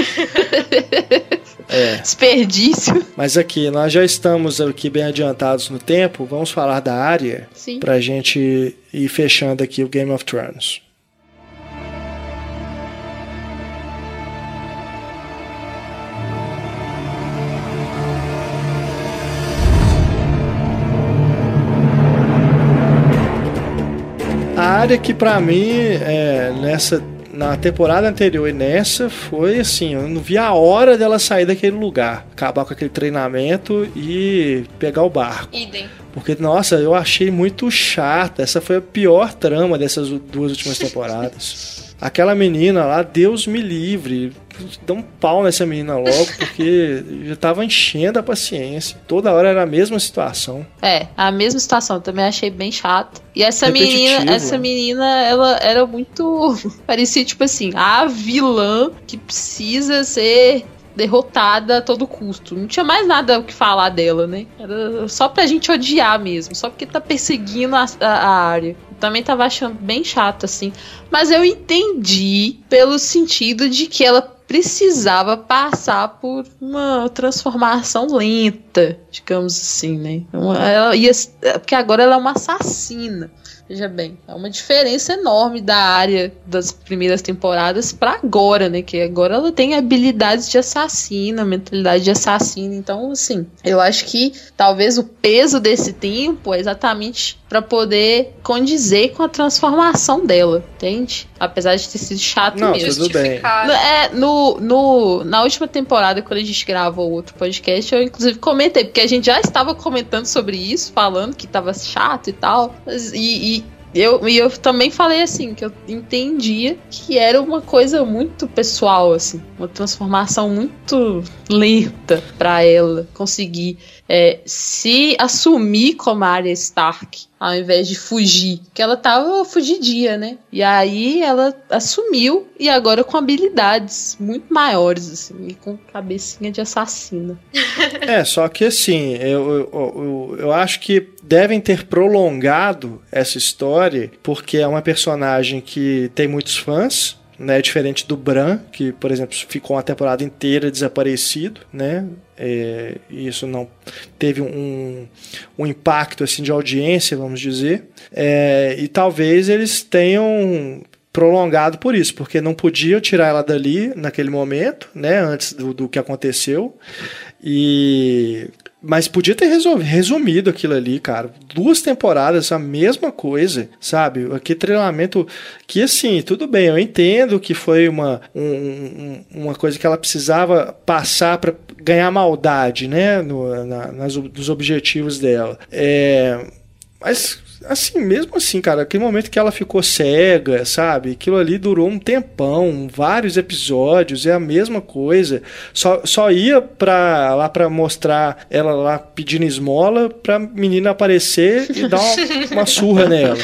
É. Desperdício. Mas aqui, nós já estamos aqui bem adiantados no tempo. Vamos falar da área Sim. pra gente ir fechando aqui o Game of Thrones. Área que para mim, é, nessa na temporada anterior e nessa foi assim, eu não vi a hora dela sair daquele lugar, acabar com aquele treinamento e pegar o barco. Idem. Porque, nossa, eu achei muito chata. Essa foi a pior trama dessas duas últimas temporadas. Aquela menina lá, Deus me livre dá um pau nessa menina logo, porque já tava enchendo a paciência. Toda hora era a mesma situação. É, a mesma situação, também achei bem chato. E essa menina, essa menina, ela era muito parecia tipo assim, a vilã que precisa ser derrotada a todo custo. Não tinha mais nada o que falar dela, né? Era só pra gente odiar mesmo, só porque tá perseguindo a, a, a área. Também tava achando bem chato, assim. Mas eu entendi pelo sentido de que ela precisava passar por uma transformação lenta, digamos assim, né? Ela ia, porque agora ela é uma assassina. Veja bem, é uma diferença enorme da área das primeiras temporadas para agora, né? Que agora ela tem habilidades de assassina, mentalidade de assassina. Então, assim, eu acho que talvez o peso desse tempo é exatamente para poder condizer com a transformação dela, entende? Apesar de ter sido chato Não, mesmo. tudo bem. É, no, no, na última temporada, quando a gente gravou outro podcast, eu inclusive comentei, porque a gente já estava comentando sobre isso, falando que tava chato e tal. E, e eu, e eu também falei assim, que eu entendia que era uma coisa muito pessoal, assim, uma transformação muito lenta para ela conseguir é, se assumir como Arya Stark ao invés de fugir. Que ela tava fugidia, né? E aí ela assumiu e agora com habilidades muito maiores, assim, e com cabecinha de assassina. É, só que assim, eu, eu, eu, eu acho que devem ter prolongado essa história porque é uma personagem que tem muitos fãs, né? Diferente do Bran, que, por exemplo, ficou uma temporada inteira desaparecido, né? É, isso não teve um, um impacto assim de audiência, vamos dizer. É, e talvez eles tenham prolongado por isso, porque não podia tirar ela dali naquele momento, né, antes do, do que aconteceu. E mas podia ter resumido aquilo ali, cara. Duas temporadas, a mesma coisa, sabe? Aquele treinamento que, assim, tudo bem, eu entendo que foi uma, um, uma coisa que ela precisava passar para ganhar maldade, né? No, na, nas, nos objetivos dela. É, mas assim, mesmo assim, cara, aquele momento que ela ficou cega, sabe? Aquilo ali durou um tempão, vários episódios, é a mesma coisa. Só, só ia pra, lá pra mostrar ela lá pedindo esmola pra menina aparecer e dar uma, uma surra nela.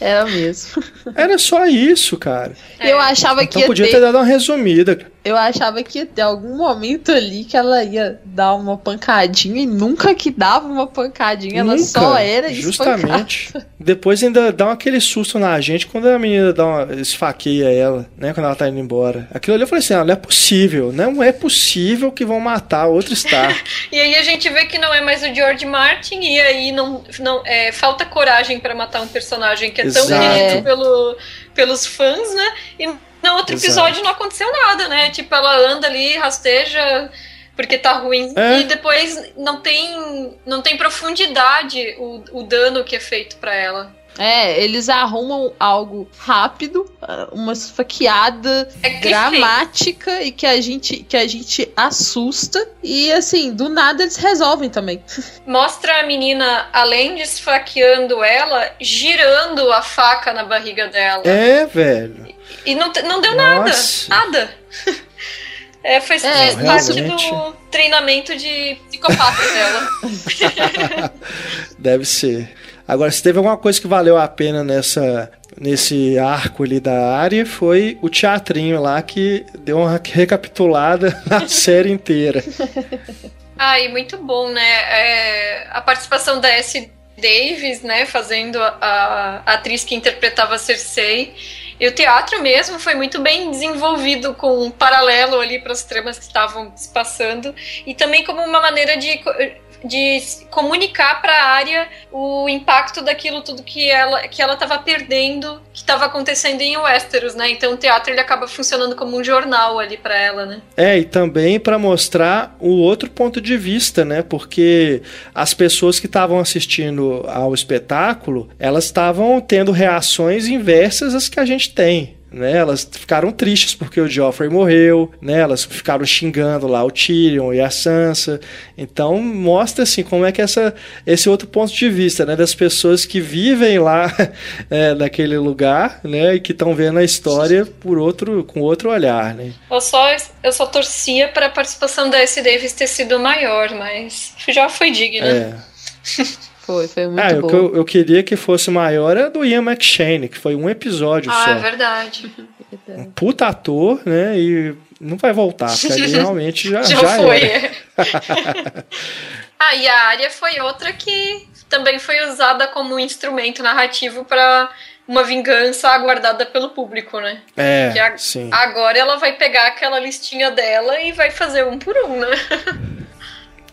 Era mesmo. Era só isso, cara. Eu achava então que. podia ter... ter dado uma resumida eu achava que ia ter algum momento ali que ela ia dar uma pancadinha e nunca que dava uma pancadinha, nunca, ela só era Justamente. Espancada. Depois ainda dá aquele susto na gente quando a menina dá uma, esfaqueia ela, né? Quando ela tá indo embora. Aquilo ali eu falei assim: ah, não é possível, não é possível que vão matar outro Star. e aí a gente vê que não é mais o George Martin, e aí não, não é, falta coragem para matar um personagem que é Exato. tão querido pelo, pelos fãs, né? E no outro Exato. episódio não aconteceu nada, né? Tipo, ela anda ali, rasteja porque tá ruim. É. E depois não tem, não tem profundidade o, o dano que é feito para ela. É, eles arrumam algo rápido, uma esfaqueada É dramática e que a gente que a gente assusta e assim, do nada eles resolvem também. Mostra a menina, além de esfaqueando ela, girando a faca na barriga dela. É, velho. E não, não deu Nossa. nada. Nada. É, foi É, parte realmente. do treinamento de psicopata dela. Deve ser. Agora, se teve alguma coisa que valeu a pena nessa nesse arco ali da área foi o teatrinho lá que deu uma recapitulada na série inteira. Ai, muito bom, né? É, a participação da S. Davis, né? Fazendo a, a atriz que interpretava Cersei. E o teatro mesmo foi muito bem desenvolvido com um paralelo ali para as tramas que estavam se passando. E também como uma maneira de, de comunicar para a área o impacto daquilo tudo que ela que ela estava perdendo, que estava acontecendo em Westeros, né? Então o teatro ele acaba funcionando como um jornal ali para ela, né? É, e também para mostrar o outro ponto de vista, né? Porque as pessoas que estavam assistindo ao espetáculo, elas estavam tendo reações inversas às que a gente tem. Né, elas ficaram tristes porque o Joffrey morreu, né, elas ficaram xingando lá o Tyrion e a Sansa. Então mostra assim como é que essa, esse outro ponto de vista, né, das pessoas que vivem lá é, naquele lugar, né, e que estão vendo a história por outro, com outro olhar, né. Eu só, eu só torcia para a participação da S. Davis ter sido maior, mas já foi digna. É. Foi, foi muito Ah, o bom. que eu, eu queria que fosse maior é do Ian McShane, que foi um episódio Ah, é só. verdade. Um puta ator, né? E não vai voltar, porque ali realmente já, Já já foi. era. é. ah, e a área foi outra que também foi usada como instrumento narrativo para uma vingança aguardada pelo público, né? É, a- sim. Agora ela vai pegar aquela listinha dela e vai fazer um por um, né?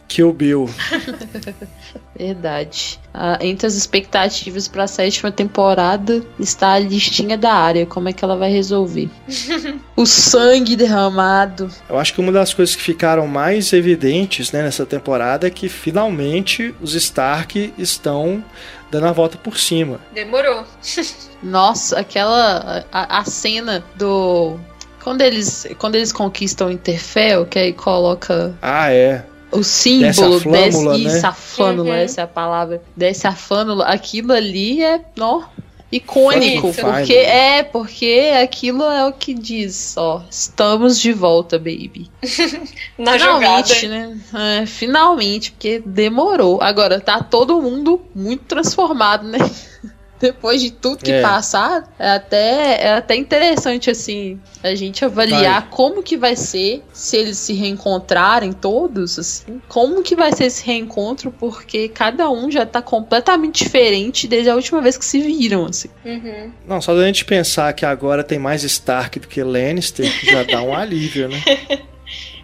Kill Bill. Verdade. Ah, entre as expectativas para a sétima temporada está a listinha da área. Como é que ela vai resolver? o sangue derramado. Eu acho que uma das coisas que ficaram mais evidentes né, nessa temporada é que finalmente os Stark estão dando a volta por cima. Demorou. Nossa, aquela. A, a cena do. Quando eles, quando eles conquistam o Interfell, que aí coloca Ah, é. O símbolo Desce a flâmula, né? a Uhum. essa é a palavra. Desce a flâmula, aquilo ali é, ó, icônico, porque é, porque aquilo é o que diz, ó, estamos de volta, baby. Na jogada. finalmente, né? É, finalmente, porque demorou. Agora tá todo mundo muito transformado, né? Depois de tudo que É. passar, é até, é até interessante, assim, a gente avaliar como que vai ser se eles se reencontrarem todos, assim. Como que vai ser esse reencontro, porque cada um já tá completamente diferente desde a última vez que se viram, assim. Uhum. Não, só da gente pensar que agora tem mais Stark do que Lannister, já dá um alívio, né?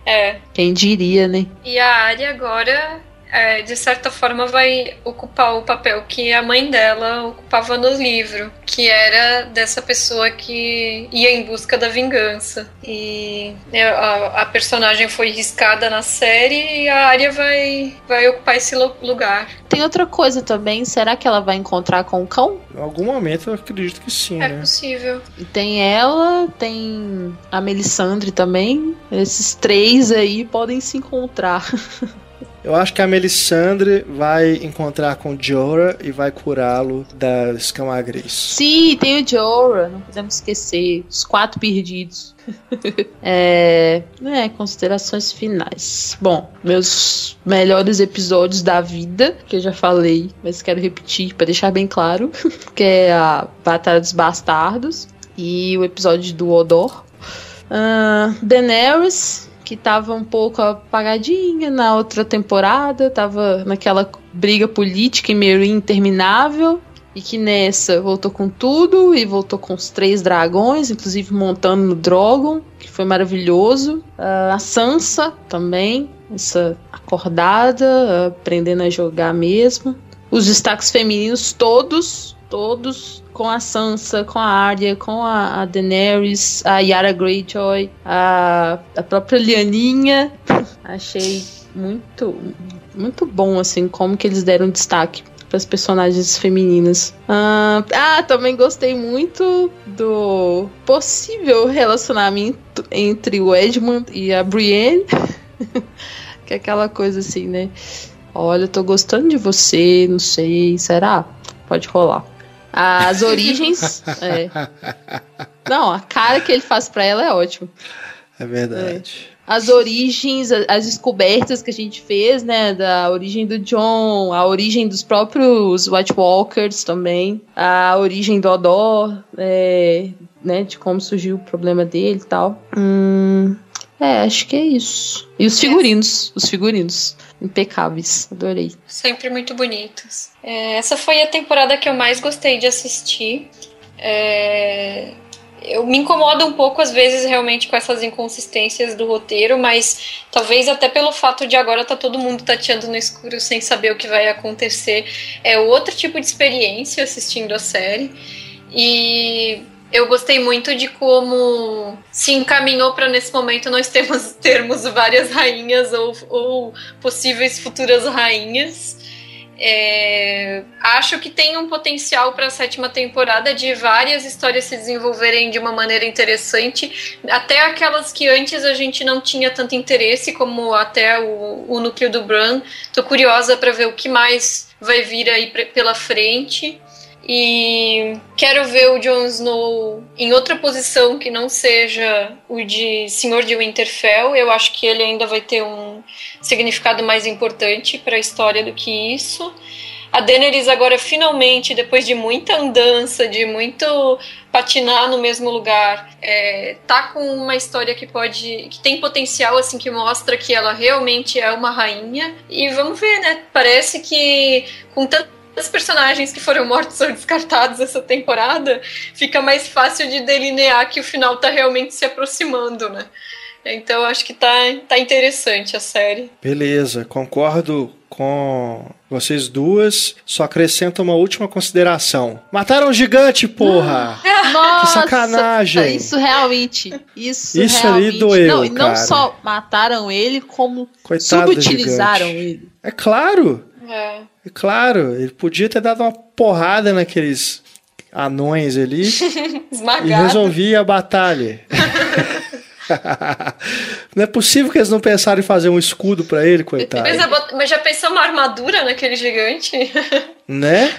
É. Quem diria, né? E a área agora, é, de certa forma, vai ocupar o papel que a mãe dela ocupava no livro, que era dessa pessoa que ia em busca da vingança. E né, a, a personagem foi riscada na série e a área vai, vai ocupar esse lu- lugar. Tem outra coisa também, será que ela vai encontrar com o cão? Em algum momento eu acredito que sim, É né? possível. E Tem ela, tem a Melisandre também. Esses três aí podem se encontrar. Eu acho que a Melisandre vai encontrar com Jorah e vai curá-lo da escamagriz. Sim, tem o Jorah, não podemos esquecer. Os quatro perdidos. é, é, considerações finais. Bom, meus melhores episódios da vida, que eu já falei, mas quero repetir para deixar bem claro, que é a Batalha dos Bastardos e o episódio do Odor. Ah, Daenerys, que tava um pouco apagadinha na outra temporada, tava naquela briga política em Meereen interminável. E que nessa voltou com tudo e voltou com os três dragões, inclusive montando no Drogon, que foi maravilhoso. Ah, a Sansa também, essa acordada, aprendendo a jogar mesmo. Os destaques femininos todos, todos com a Sansa, com a Arya, com a, a Daenerys, a Yara Greyjoy, a, a própria Lianinha. Achei muito, muito bom assim como que eles deram destaque para as personagens femininas. Ah, ah, também gostei muito do possível relacionamento entre o Edmund e a Brienne. que é aquela coisa assim, né? Olha, eu tô gostando de você, não sei, será? Pode rolar. As origens. é. Não, a cara que ele faz pra ela é ótimo. É verdade. As origens, as descobertas que a gente fez, né? Da origem do John, a origem dos próprios White Walkers também, a origem do Odor, é, né? De como surgiu o problema dele e tal. Hum, é, acho que é isso. E os figurinos, os figurinos. Impecáveis, adorei. Sempre muito bonitos. É, essa foi a temporada que eu mais gostei de assistir. É, eu me incomodo um pouco às vezes realmente com essas inconsistências do roteiro, mas talvez até pelo fato de agora tá todo mundo tateando no escuro sem saber o que vai acontecer. É outro tipo de experiência assistindo a série. E eu gostei muito de como se encaminhou para nesse momento nós temos termos várias rainhas ou, ou possíveis futuras rainhas. É, acho que tem um potencial para a sétima temporada de várias histórias se desenvolverem de uma maneira interessante, até aquelas que antes a gente não tinha tanto interesse, como até o, o núcleo do Bran. Tô curiosa para ver o que mais vai vir aí pela frente. E quero ver o Jon Snow em outra posição que não seja o de Senhor de Winterfell. Eu acho que ele ainda vai ter um significado mais importante para a história do que isso. a Daenerys agora finalmente, depois de muita andança, de muito patinar no mesmo lugar, é, tá com uma história que pode, que tem potencial, assim, que mostra que ela realmente é uma rainha. E vamos ver, né? Parece que com tantos personagens que foram mortos ou descartados essa temporada, fica mais fácil de delinear que o final tá realmente se aproximando, né? Então acho que tá, tá interessante a série. Beleza, concordo com vocês duas. Só acrescento uma última consideração. Mataram um gigante, porra! Nossa, que sacanagem! Isso realmente. Isso, Isso realmente. ali doeu, não, e não só mataram ele, como Coitado do subutilizaram gigante. ele. É claro, É. é claro. Ele podia ter dado uma porrada naqueles anões ali e resolvia a batalha. não é possível que eles não pensaram em fazer um escudo pra ele, coitado. Mas, já pensou uma armadura naquele gigante? Né?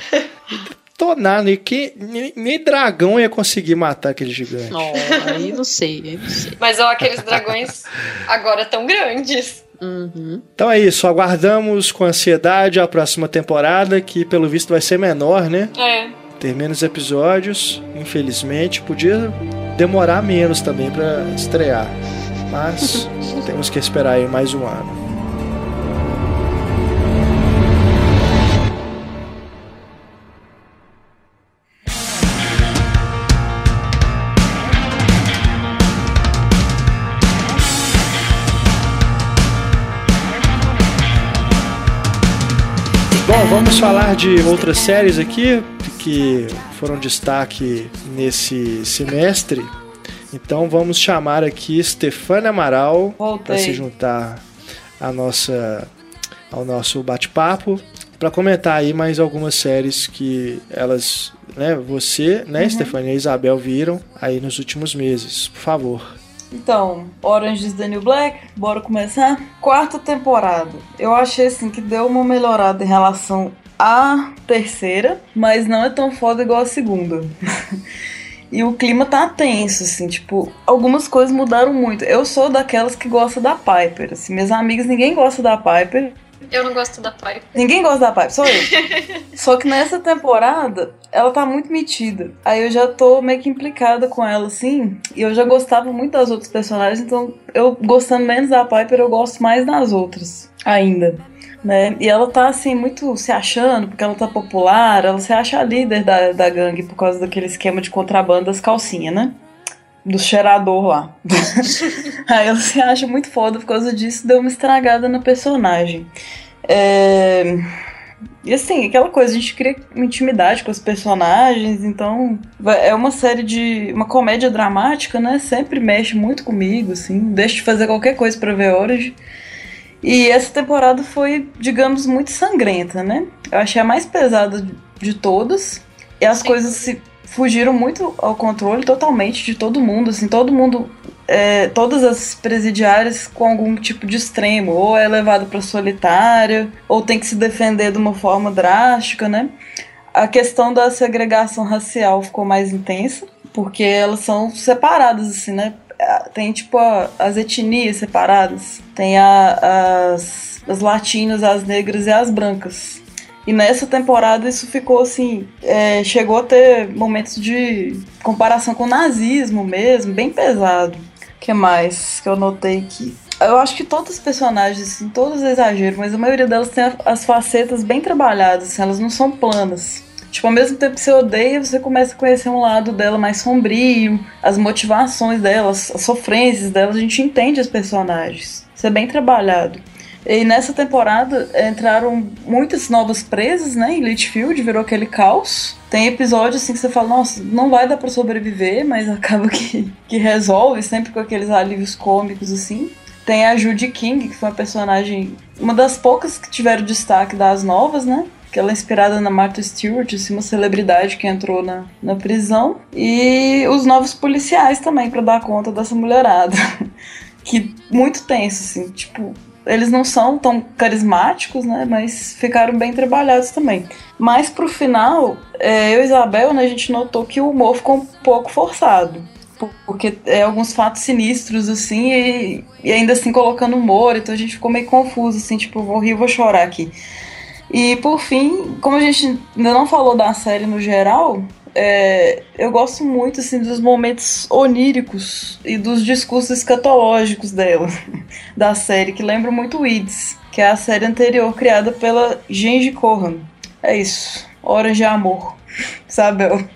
Detonar, nem, que, nem, nem dragão ia conseguir matar aquele gigante. Não, aí não sei, aí não sei. Mas ó, aqueles dragões agora tão grandes. Uhum. Então é isso, aguardamos com ansiedade a próxima temporada, que pelo visto vai ser menor, né? É. Ter menos episódios, infelizmente. Podia demorar menos também pra estrear. Mas temos que esperar aí mais um ano. Vamos falar de outras séries aqui que foram destaque nesse semestre. Então vamos chamar aqui Stefania Amaral para se juntar à nossa, ao nosso bate-papo para comentar aí mais algumas séries que elas, né, você, né, Stefania e Isabel viram aí nos últimos meses. Por favor. Então, Orange is the New Black, bora começar? Quarta temporada. Eu achei assim que deu uma melhorada em relação à terceira, mas não é tão foda igual a segunda. e o clima tá tenso, assim, tipo, algumas coisas mudaram muito. Eu sou daquelas que gosta da Piper, assim, minhas amigas, ninguém gosta da Piper. Eu não gosto da Piper. Ninguém gosta da Piper, só eu. Só que nessa temporada, ela tá muito metida. Aí eu já tô meio que implicada com ela, assim. E eu já gostava muito das outras personagens, então eu gostando menos da Piper, eu gosto mais das outras ainda. Né? E ela tá assim, muito se achando, porque ela tá popular, ela se acha a líder da, da gangue por causa daquele esquema de contrabando das calcinhas, né? Do cheirador lá. Aí ela se acha muito foda por causa disso, deu uma estragada na personagem. É... E assim, aquela coisa, a gente cria uma intimidade com os personagens, então é uma série de. uma comédia dramática, né? Sempre mexe muito comigo, assim, deixa de fazer qualquer coisa pra ver Orange. E essa temporada foi, digamos, muito sangrenta, né? Eu achei a mais pesada de- de todas. E as Sim. coisas se fugiram muito ao controle totalmente de todo mundo, assim, todo mundo é, todas as presidiárias com algum tipo de extremo, ou é levado para solitária, ou tem que se defender de uma forma drástica, né? A questão da segregação racial ficou mais intensa, porque elas são separadas, assim, né? Tem tipo a- as etnias separadas, tem a- as, as latinas, as negras e as brancas. E nessa temporada isso ficou assim. é, chegou a ter momentos de comparação com o nazismo mesmo, bem pesado. O que mais que eu notei aqui? Eu acho que todos os personagens, assim, todos exageros, mas a maioria delas tem as facetas bem trabalhadas, assim, elas não são planas. Tipo, ao mesmo tempo que você odeia, você começa a conhecer um lado dela mais sombrio, as motivações delas, as sofrências delas, a gente entende os personagens. Isso é bem trabalhado. E nessa temporada entraram muitas novas presas, né? Em Litchfield, virou aquele caos. Tem episódios assim que você fala, nossa, não vai dar pra sobreviver, mas acaba que, que resolve, sempre com aqueles alívios cômicos assim. Tem a Judy King, que foi uma personagem, uma das poucas que tiveram destaque das novas, né? Que ela é inspirada na Martha Stewart, assim, uma celebridade que entrou na, na prisão. E os novos policiais também, pra dar conta dessa mulherada. que muito tenso, assim, tipo, eles não são tão carismáticos, né? Mas ficaram bem trabalhados também. Mas pro final, é, eu e Isabel, né, a gente notou que o humor ficou um pouco forçado. Por- Porque é alguns fatos sinistros, assim, e, e ainda assim colocando humor, então a gente ficou meio confuso, assim, tipo, vou rir, vou chorar aqui. E por fim, como a gente ainda não falou da série no geral, é, eu gosto muito assim dos momentos oníricos e dos discursos escatológicos dela, da série, que lembra muito Weeds, que é a série anterior criada pela Genji Kohan. É isso. Horas de amor. Sabel.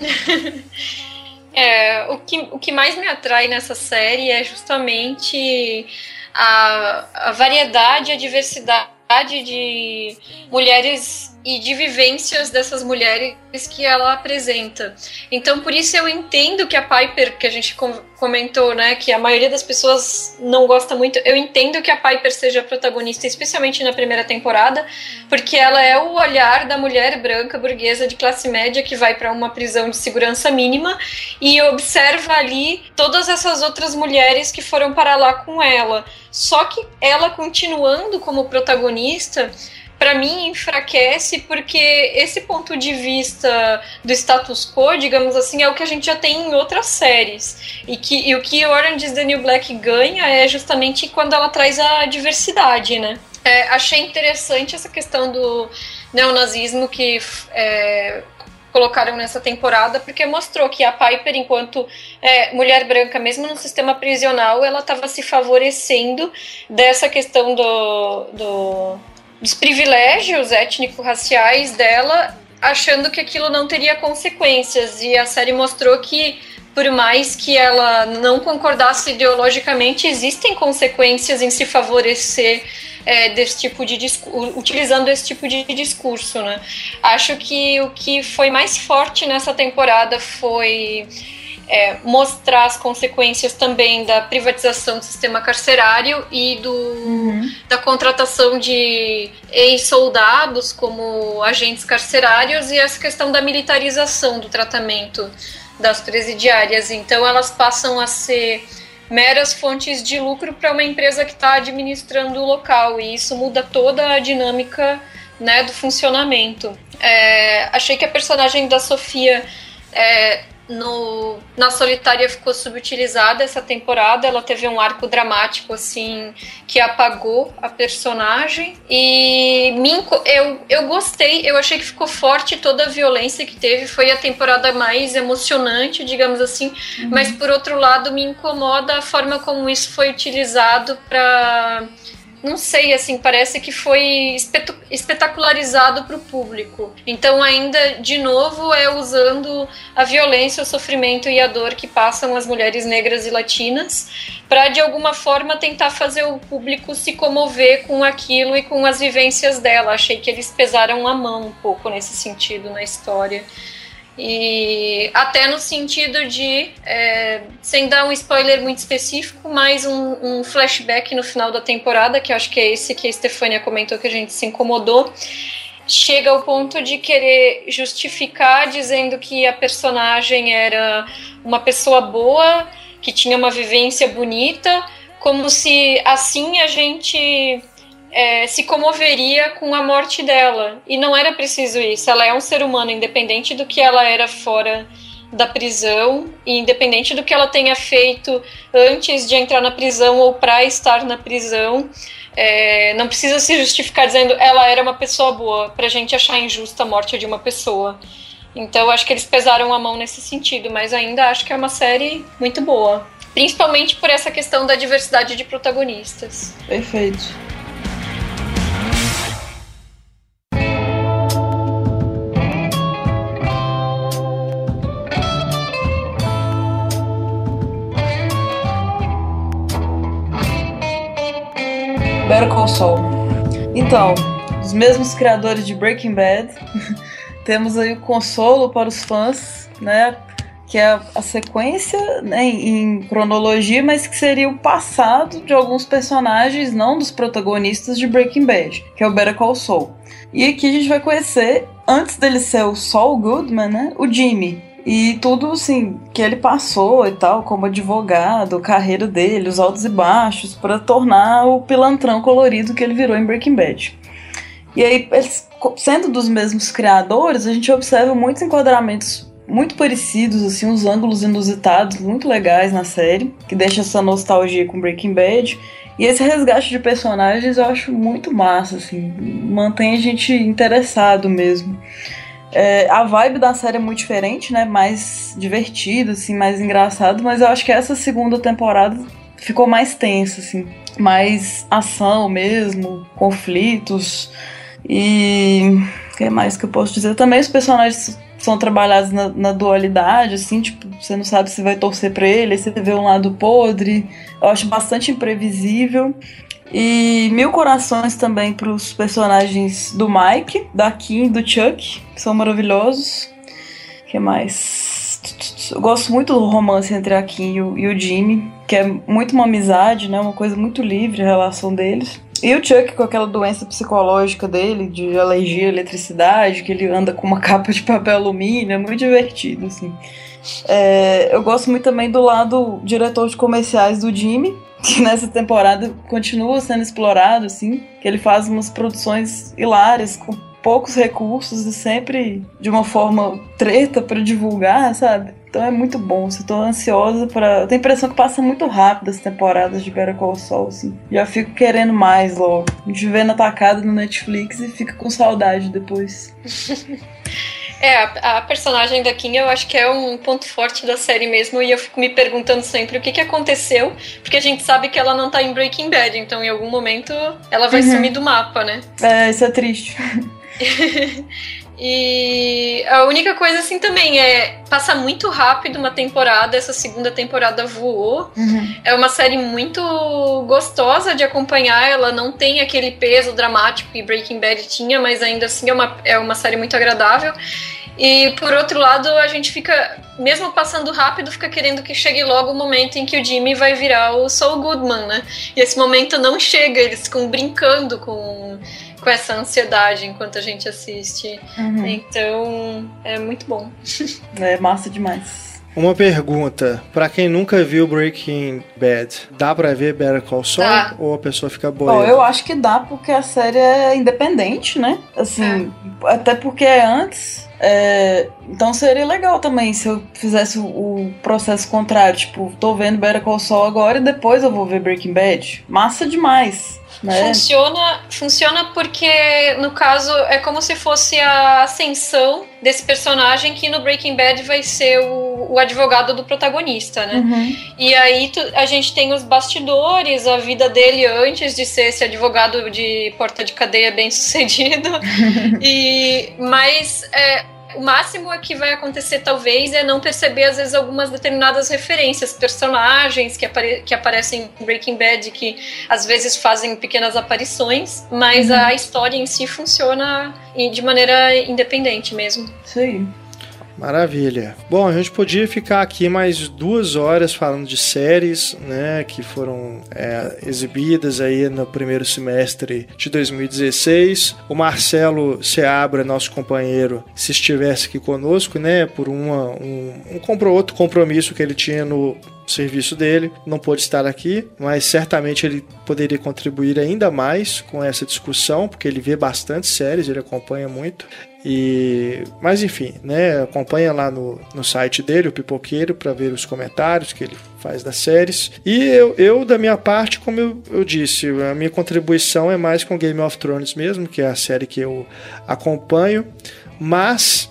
é, o que, o que mais me atrai nessa série é justamente a, a variedade, a diversidade de mulheres e de vivências dessas mulheres que ela apresenta. Então, por isso eu entendo que a Piper, que a gente comentou, né, que a maioria das pessoas não gosta muito, eu entendo que a Piper seja a protagonista, especialmente na primeira temporada, porque ela é o olhar da mulher branca burguesa de classe média que vai para uma prisão de segurança mínima e observa ali todas essas outras mulheres que foram para lá com ela. Só que ela continuando como protagonista, para mim enfraquece porque esse ponto de vista do status quo, digamos assim, é o que a gente já tem em outras séries. E, que, e o que Orange is the New Black ganha é justamente quando ela traz a diversidade, né? É, achei interessante essa questão do neonazismo que é, colocaram nessa temporada, porque mostrou que a Piper, enquanto é, mulher branca, mesmo no sistema prisional, ela estava se favorecendo dessa questão do, do dos privilégios étnico-raciais dela, achando que aquilo não teria consequências. E a série mostrou que, por mais que ela não concordasse ideologicamente, existem consequências em se favorecer é, desse tipo de utilizando esse tipo de discurso, né? Acho que o que foi mais forte nessa temporada foi é, mostrar as consequências também da privatização do sistema carcerário e do, uhum. da contratação de ex-soldados como agentes carcerários e essa questão da militarização do tratamento das presidiárias. Então, elas passam a ser meras fontes de lucro para uma empresa que está administrando o local e isso muda toda a dinâmica né, do funcionamento. É, achei que a personagem da Sofia é, no, na Solitária ficou subutilizada essa temporada. Ela teve um arco dramático, assim, que apagou a personagem. E me, eu, eu gostei, eu achei que ficou forte toda a violência que teve. Foi a temporada mais emocionante, digamos assim. Uhum. Mas, por outro lado, me incomoda a forma como isso foi utilizado para não sei, assim, parece que foi espetacularizado para o público. Então, ainda de novo, é usando a violência, o sofrimento e a dor que passam as mulheres negras e latinas para de alguma forma tentar fazer o público se comover com aquilo e com as vivências dela. Achei que eles pesaram a mão um pouco nesse sentido na história. E até no sentido de, é, sem dar um spoiler muito específico, mais um, um, flashback no final da temporada, que acho que é esse que a Stefania comentou que a gente se incomodou. Chega ao ponto de querer justificar dizendo que a personagem era uma pessoa boa, que tinha uma vivência bonita, como se assim a gente é, se comoveria com a morte dela. E não era preciso isso. Ela é um ser humano, independente do que ela era fora da prisão, e independente do que ela tenha feito antes de entrar na prisão ou para estar na prisão. É, não precisa se justificar dizendo ela era uma pessoa boa para a gente achar injusta a morte de uma pessoa. Então acho que eles pesaram a mão nesse sentido, mas ainda acho que é uma série muito boa. Principalmente por essa questão da diversidade de protagonistas. Perfeito. Better Call Saul. Então, os mesmos criadores de Breaking Bad, temos aí o consolo para os fãs, né? Que é a sequência né, em cronologia, mas que seria o passado de alguns personagens, não dos protagonistas de Breaking Bad, que é o Better Call Saul. E aqui a gente vai conhecer, antes dele ser o Saul Goodman, né? O Jimmy, e tudo, assim, que ele passou e tal, como advogado, carreira dele, os altos e baixos, para tornar o pilantrão colorido que ele virou em Breaking Bad. E aí, eles, sendo dos mesmos criadores, a gente observa muitos enquadramentos muito parecidos, assim, uns ângulos inusitados muito legais na série, que deixa essa nostalgia com Breaking Bad. E esse resgate de personagens eu acho muito massa, assim, mantém a gente interessado mesmo. É, a vibe da série é muito diferente, né? Mais divertido, assim, mais engraçado, mas eu acho que essa segunda temporada ficou mais tensa, assim, mais ação mesmo, conflitos e o que mais que eu posso dizer? Também os personagens são trabalhados na, na, dualidade, assim, tipo, você não sabe se vai torcer pra ele, você vê um lado podre. Eu acho bastante imprevisível. E mil corações também pros personagens do Mike, da Kim do Chuck, que são maravilhosos. O que mais? Eu gosto muito do romance entre a Kim e o, e o Jimmy, que é muito uma amizade, né? Uma coisa muito livre a relação deles. E o Chuck com aquela doença psicológica dele, de alergia à eletricidade, que ele anda com uma capa de papel alumínio, é muito divertido, assim. É, eu gosto muito também do lado diretor de comerciais do Jimmy, que nessa temporada continua sendo explorado, assim, que ele faz umas produções hilárias, com poucos recursos e sempre de uma forma treta para divulgar, sabe? Então é muito bom. Eu tô ansiosa para. Eu tenho a impressão que passa muito rápido as temporadas de Better Call Saul, assim. Já fico querendo mais logo. A gente vê na no Netflix e fica com saudade depois. É, a, a, personagem da Kim eu acho que é um ponto forte da série mesmo, e eu fico me perguntando sempre o que, que aconteceu, porque a gente sabe que ela não tá em Breaking Bad, então em algum momento ela vai uhum. sumir do mapa, né? É, isso é triste. E a única coisa assim também é passa muito rápido uma temporada, essa segunda temporada voou. Uhum. É uma série muito gostosa de acompanhar, ela não tem aquele peso dramático que Breaking Bad tinha, mas ainda assim é uma, é uma série muito agradável. E por outro lado, a gente fica, mesmo passando rápido, fica querendo que chegue logo o momento em que o Jimmy vai virar o Saul Goodman, né? E esse momento não chega, eles ficam brincando com com essa ansiedade enquanto a gente assiste. Uhum. Então, é muito bom. É massa demais. Uma pergunta, para quem nunca viu Breaking Bad, dá pra ver Better Call Saul tá. ou a pessoa fica boa? Oh, eu acho que dá porque a série é independente, né? Assim, é. até porque é antes. É, então seria legal também se eu fizesse o, processo contrário, tipo, tô vendo Better Call Saul agora e depois eu vou ver Breaking Bad. Massa demais. Né? Funciona, funciona porque, no caso, é como se fosse a ascensão desse personagem que no Breaking Bad vai ser o, o advogado do protagonista, né? Uhum. E aí tu, a gente tem os bastidores, a vida dele antes de ser esse advogado de porta de cadeia bem sucedido. e mas é, o máximo que vai acontecer, talvez, é não perceber, às vezes, algumas determinadas referências, personagens que, apare que aparecem em Breaking Bad, que às vezes fazem pequenas aparições, mas uhum. a história em si funciona de maneira independente mesmo. Sim. Maravilha. Bom, a gente podia ficar aqui mais duas horas falando de séries, né, que foram é, exibidas aí no primeiro semestre de 2016. O Marcelo Seabra, nosso companheiro, se estivesse aqui conosco, né, por uma, um, um outro compromisso que ele tinha no serviço dele, não pôde estar aqui, mas certamente ele poderia contribuir ainda mais com essa discussão, porque ele vê bastante séries, ele acompanha muito. E, mas enfim, né, acompanha lá no, no site dele, o Pipoqueiro, para ver os comentários que ele faz das séries. E eu, eu da minha parte, como eu, eu disse, a minha contribuição é mais com Game of Thrones mesmo, que é a série que eu acompanho, mas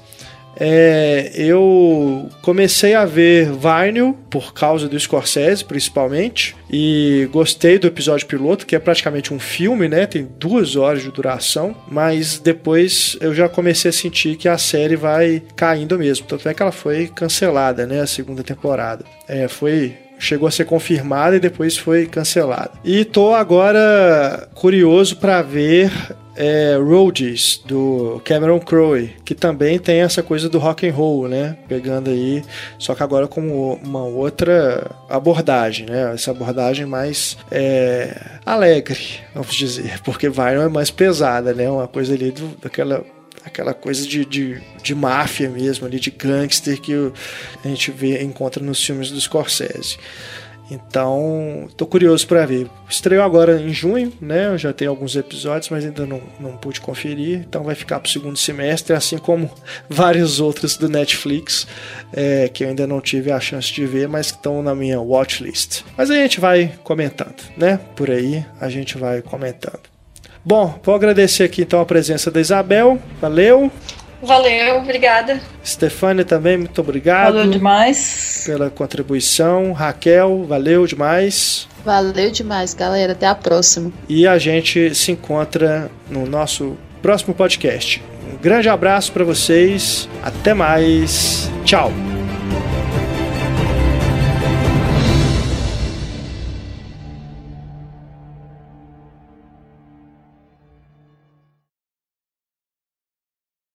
é, eu comecei a ver Vinyl por causa do Scorsese, principalmente, e gostei do episódio piloto, que é praticamente um filme, né? Tem duas horas de duração, mas depois eu já comecei a sentir que a série vai caindo mesmo. Tanto é que ela foi cancelada, né? A segunda temporada. É, foi chegou a ser confirmada e depois foi cancelada. E tô agora curioso para ver é, Roadies, do Cameron Crowe, que também tem essa coisa do rock and roll, né? Pegando aí, só que agora com uma outra abordagem, né? Essa abordagem mais é, alegre, vamos dizer, porque Vinyl é mais pesada, né? Uma coisa ali do, daquela aquela coisa de, de, de máfia mesmo, ali, de gangster que a gente vê, encontra nos filmes do Scorsese. Então, tô curioso para ver. Estreou agora em junho, né? Eu já tenho alguns episódios, mas ainda não, não pude conferir. Então vai ficar pro segundo semestre, assim como vários outros do Netflix, é, que eu ainda não tive a chance de ver, mas que estão na minha watchlist. Mas a gente vai comentando, né? Por aí a gente vai comentando. Bom, vou agradecer aqui então a presença da Isabel. Valeu! Valeu, obrigada. Stefania também, muito obrigado. Valeu demais. Pela contribuição. Raquel, valeu demais. Valeu demais, galera. Até a próxima. E a gente se encontra no nosso próximo podcast. Um grande abraço para vocês. Até mais. Tchau.